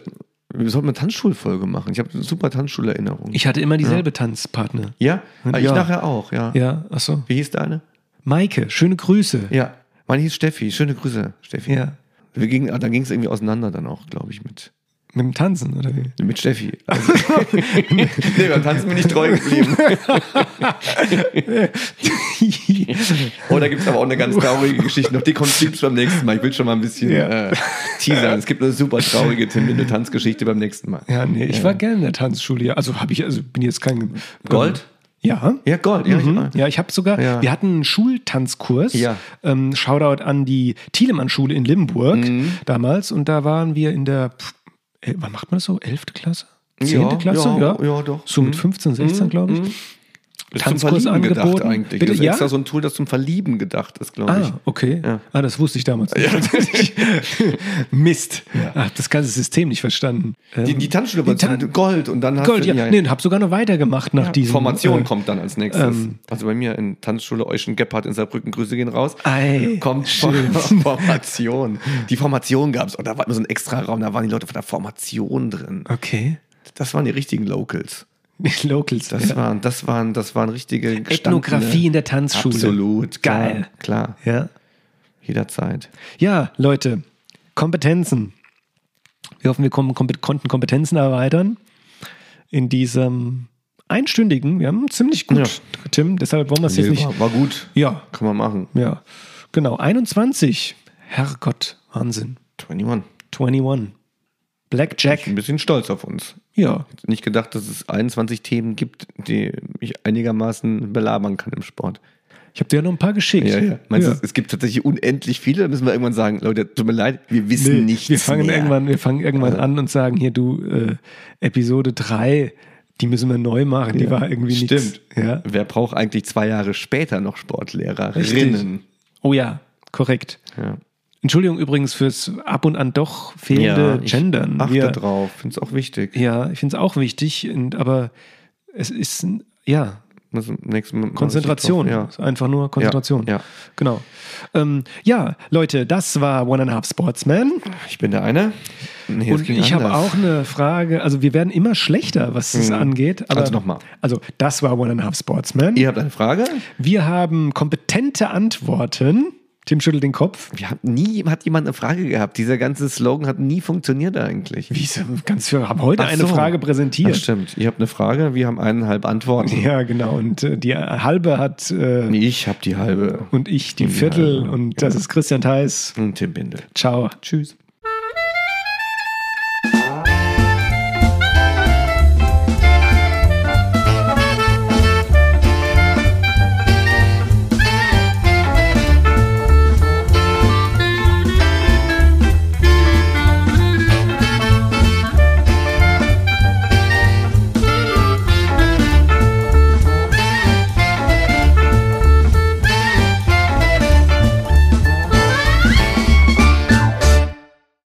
wir sollten eine Tanzschulfolge machen. Ich habe eine super Tanzschulerinnerung. Ich hatte immer dieselbe ja. Tanzpartner. Ja? Ah, ich nachher auch, ja. Ja, achso. Wie hieß deine? Maike, schöne Grüße. Ja, meine hieß Steffi. Schöne Grüße, Steffi. Ja. Wir gingen, dann ging es irgendwie auseinander dann auch, glaube ich, mit. Mit dem Tanzen, oder wie? Mit Steffi. Also, nee, beim Tanzen bin ich treu geblieben. oh, da gibt es aber auch eine ganz traurige Geschichte. Noch die kommt beim nächsten Mal. Ich will schon mal ein bisschen ja. äh, teasern. Es gibt eine super traurige Tim Tanzgeschichte beim nächsten Mal. Ja, nee, ich ja. war gerne in der Tanzschule. Also habe ich, also bin jetzt kein Gold? Ja. Ja, Gold. Ja, mhm. ich, ja, ich habe sogar, ja. wir hatten einen Schultanzkurs. Ja. Ähm, Shoutout an die Thielemann-Schule in Limburg mhm. damals. Und da waren wir in der, äh, wann macht man das so? Elfte Klasse? Zehnte ja, Klasse? Ja, ja, doch. So mit 15, mhm. 16, glaube ich. Tanzkurs zum Verlieben angeboten. gedacht eigentlich. Bitte, das ist ja? extra so ein Tool, das zum Verlieben gedacht ist, glaube ich. Ah, okay. Ja. Ah, das wusste ich damals nicht. Mist. Ach, das ganze System nicht verstanden. Die, Ähm, die Tanzschule war die Tan- Gold und dann hast Gold, du ja. Nee, hab sogar noch weitergemacht nach diesem. Formation äh, kommt dann als nächstes. ähm, also bei mir in Tanzschule Euschen Gebhardt in Saarbrücken, Grüße gehen raus. Ei, kommt schön. Formation. Die Formation gab es. Und da war immer so ein extra Raum, da waren die Leute von der Formation drin. Okay. Das waren die richtigen Locals. Locals. Das ja. waren, das waren, das waren richtige Ethnographie in der Tanzschule. Absolut. Geil. Klar. Ja. Jederzeit. Ja, Leute, Kompetenzen. Wir hoffen, wir konnten Kompetenzen erweitern in diesem einstündigen. Wir haben ziemlich gut, Ja. Tim, deshalb wollen wir es jetzt Nee, nicht. war, war gut. Ja, Kann man machen. ja, genau. 21. Herrgott, Wahnsinn. 21. 21. Blackjack. Ein bisschen stolz auf uns. Ja, Nicht gedacht, dass es 21 Themen gibt, die ich einigermaßen belabern kann im Sport. ich habe dir ja noch ein paar geschickt. Meinst ja. du, es gibt tatsächlich unendlich viele? Da müssen wir irgendwann sagen, Leute, tut mir leid, wir wissen Nee, nichts wir fangen mehr. irgendwann, wir fangen irgendwann an und sagen hier, du, äh, Episode 3, die müssen wir neu machen, die Ja, war irgendwie nichts. Stimmt. Ja. Wer braucht eigentlich zwei Jahre später noch Sportlehrerinnen? Richtig. Oh ja, korrekt. Ja. Entschuldigung übrigens fürs ab und an doch fehlende ich Gendern. Achte Wir- drauf, finde es auch wichtig. Ja, ich finde es auch wichtig, und, aber es ist, ja, Mal- Konzentration. Ja. Einfach nur Konzentration. Ja, ja. Genau. Ähm, ja, Leute, das war One and a Half Sportsman. Ich bin der eine. Nee, es Und ich habe auch eine Frage, also wir werden immer schlechter, was das angeht. Aber, Also nochmal. Also das war One and a Half Sportsman. Ihr habt eine Frage? Wir haben kompetente Antworten. Tim schüttelt den Kopf. Wir haben nie, hat jemand eine Frage gehabt. Dieser ganze Slogan hat nie funktioniert eigentlich. Wie ist ganz für haben heute Ach eine so. Frage präsentiert. Das stimmt. Ihr habt eine Frage, wir haben eineinhalb Antworten. Ja, genau. Und äh, die halbe hat äh, Ich habe die halbe. und ich die Die Viertel halbe, und das ist Christian Theis. Und Tim Bindel. Ciao. Tschüss.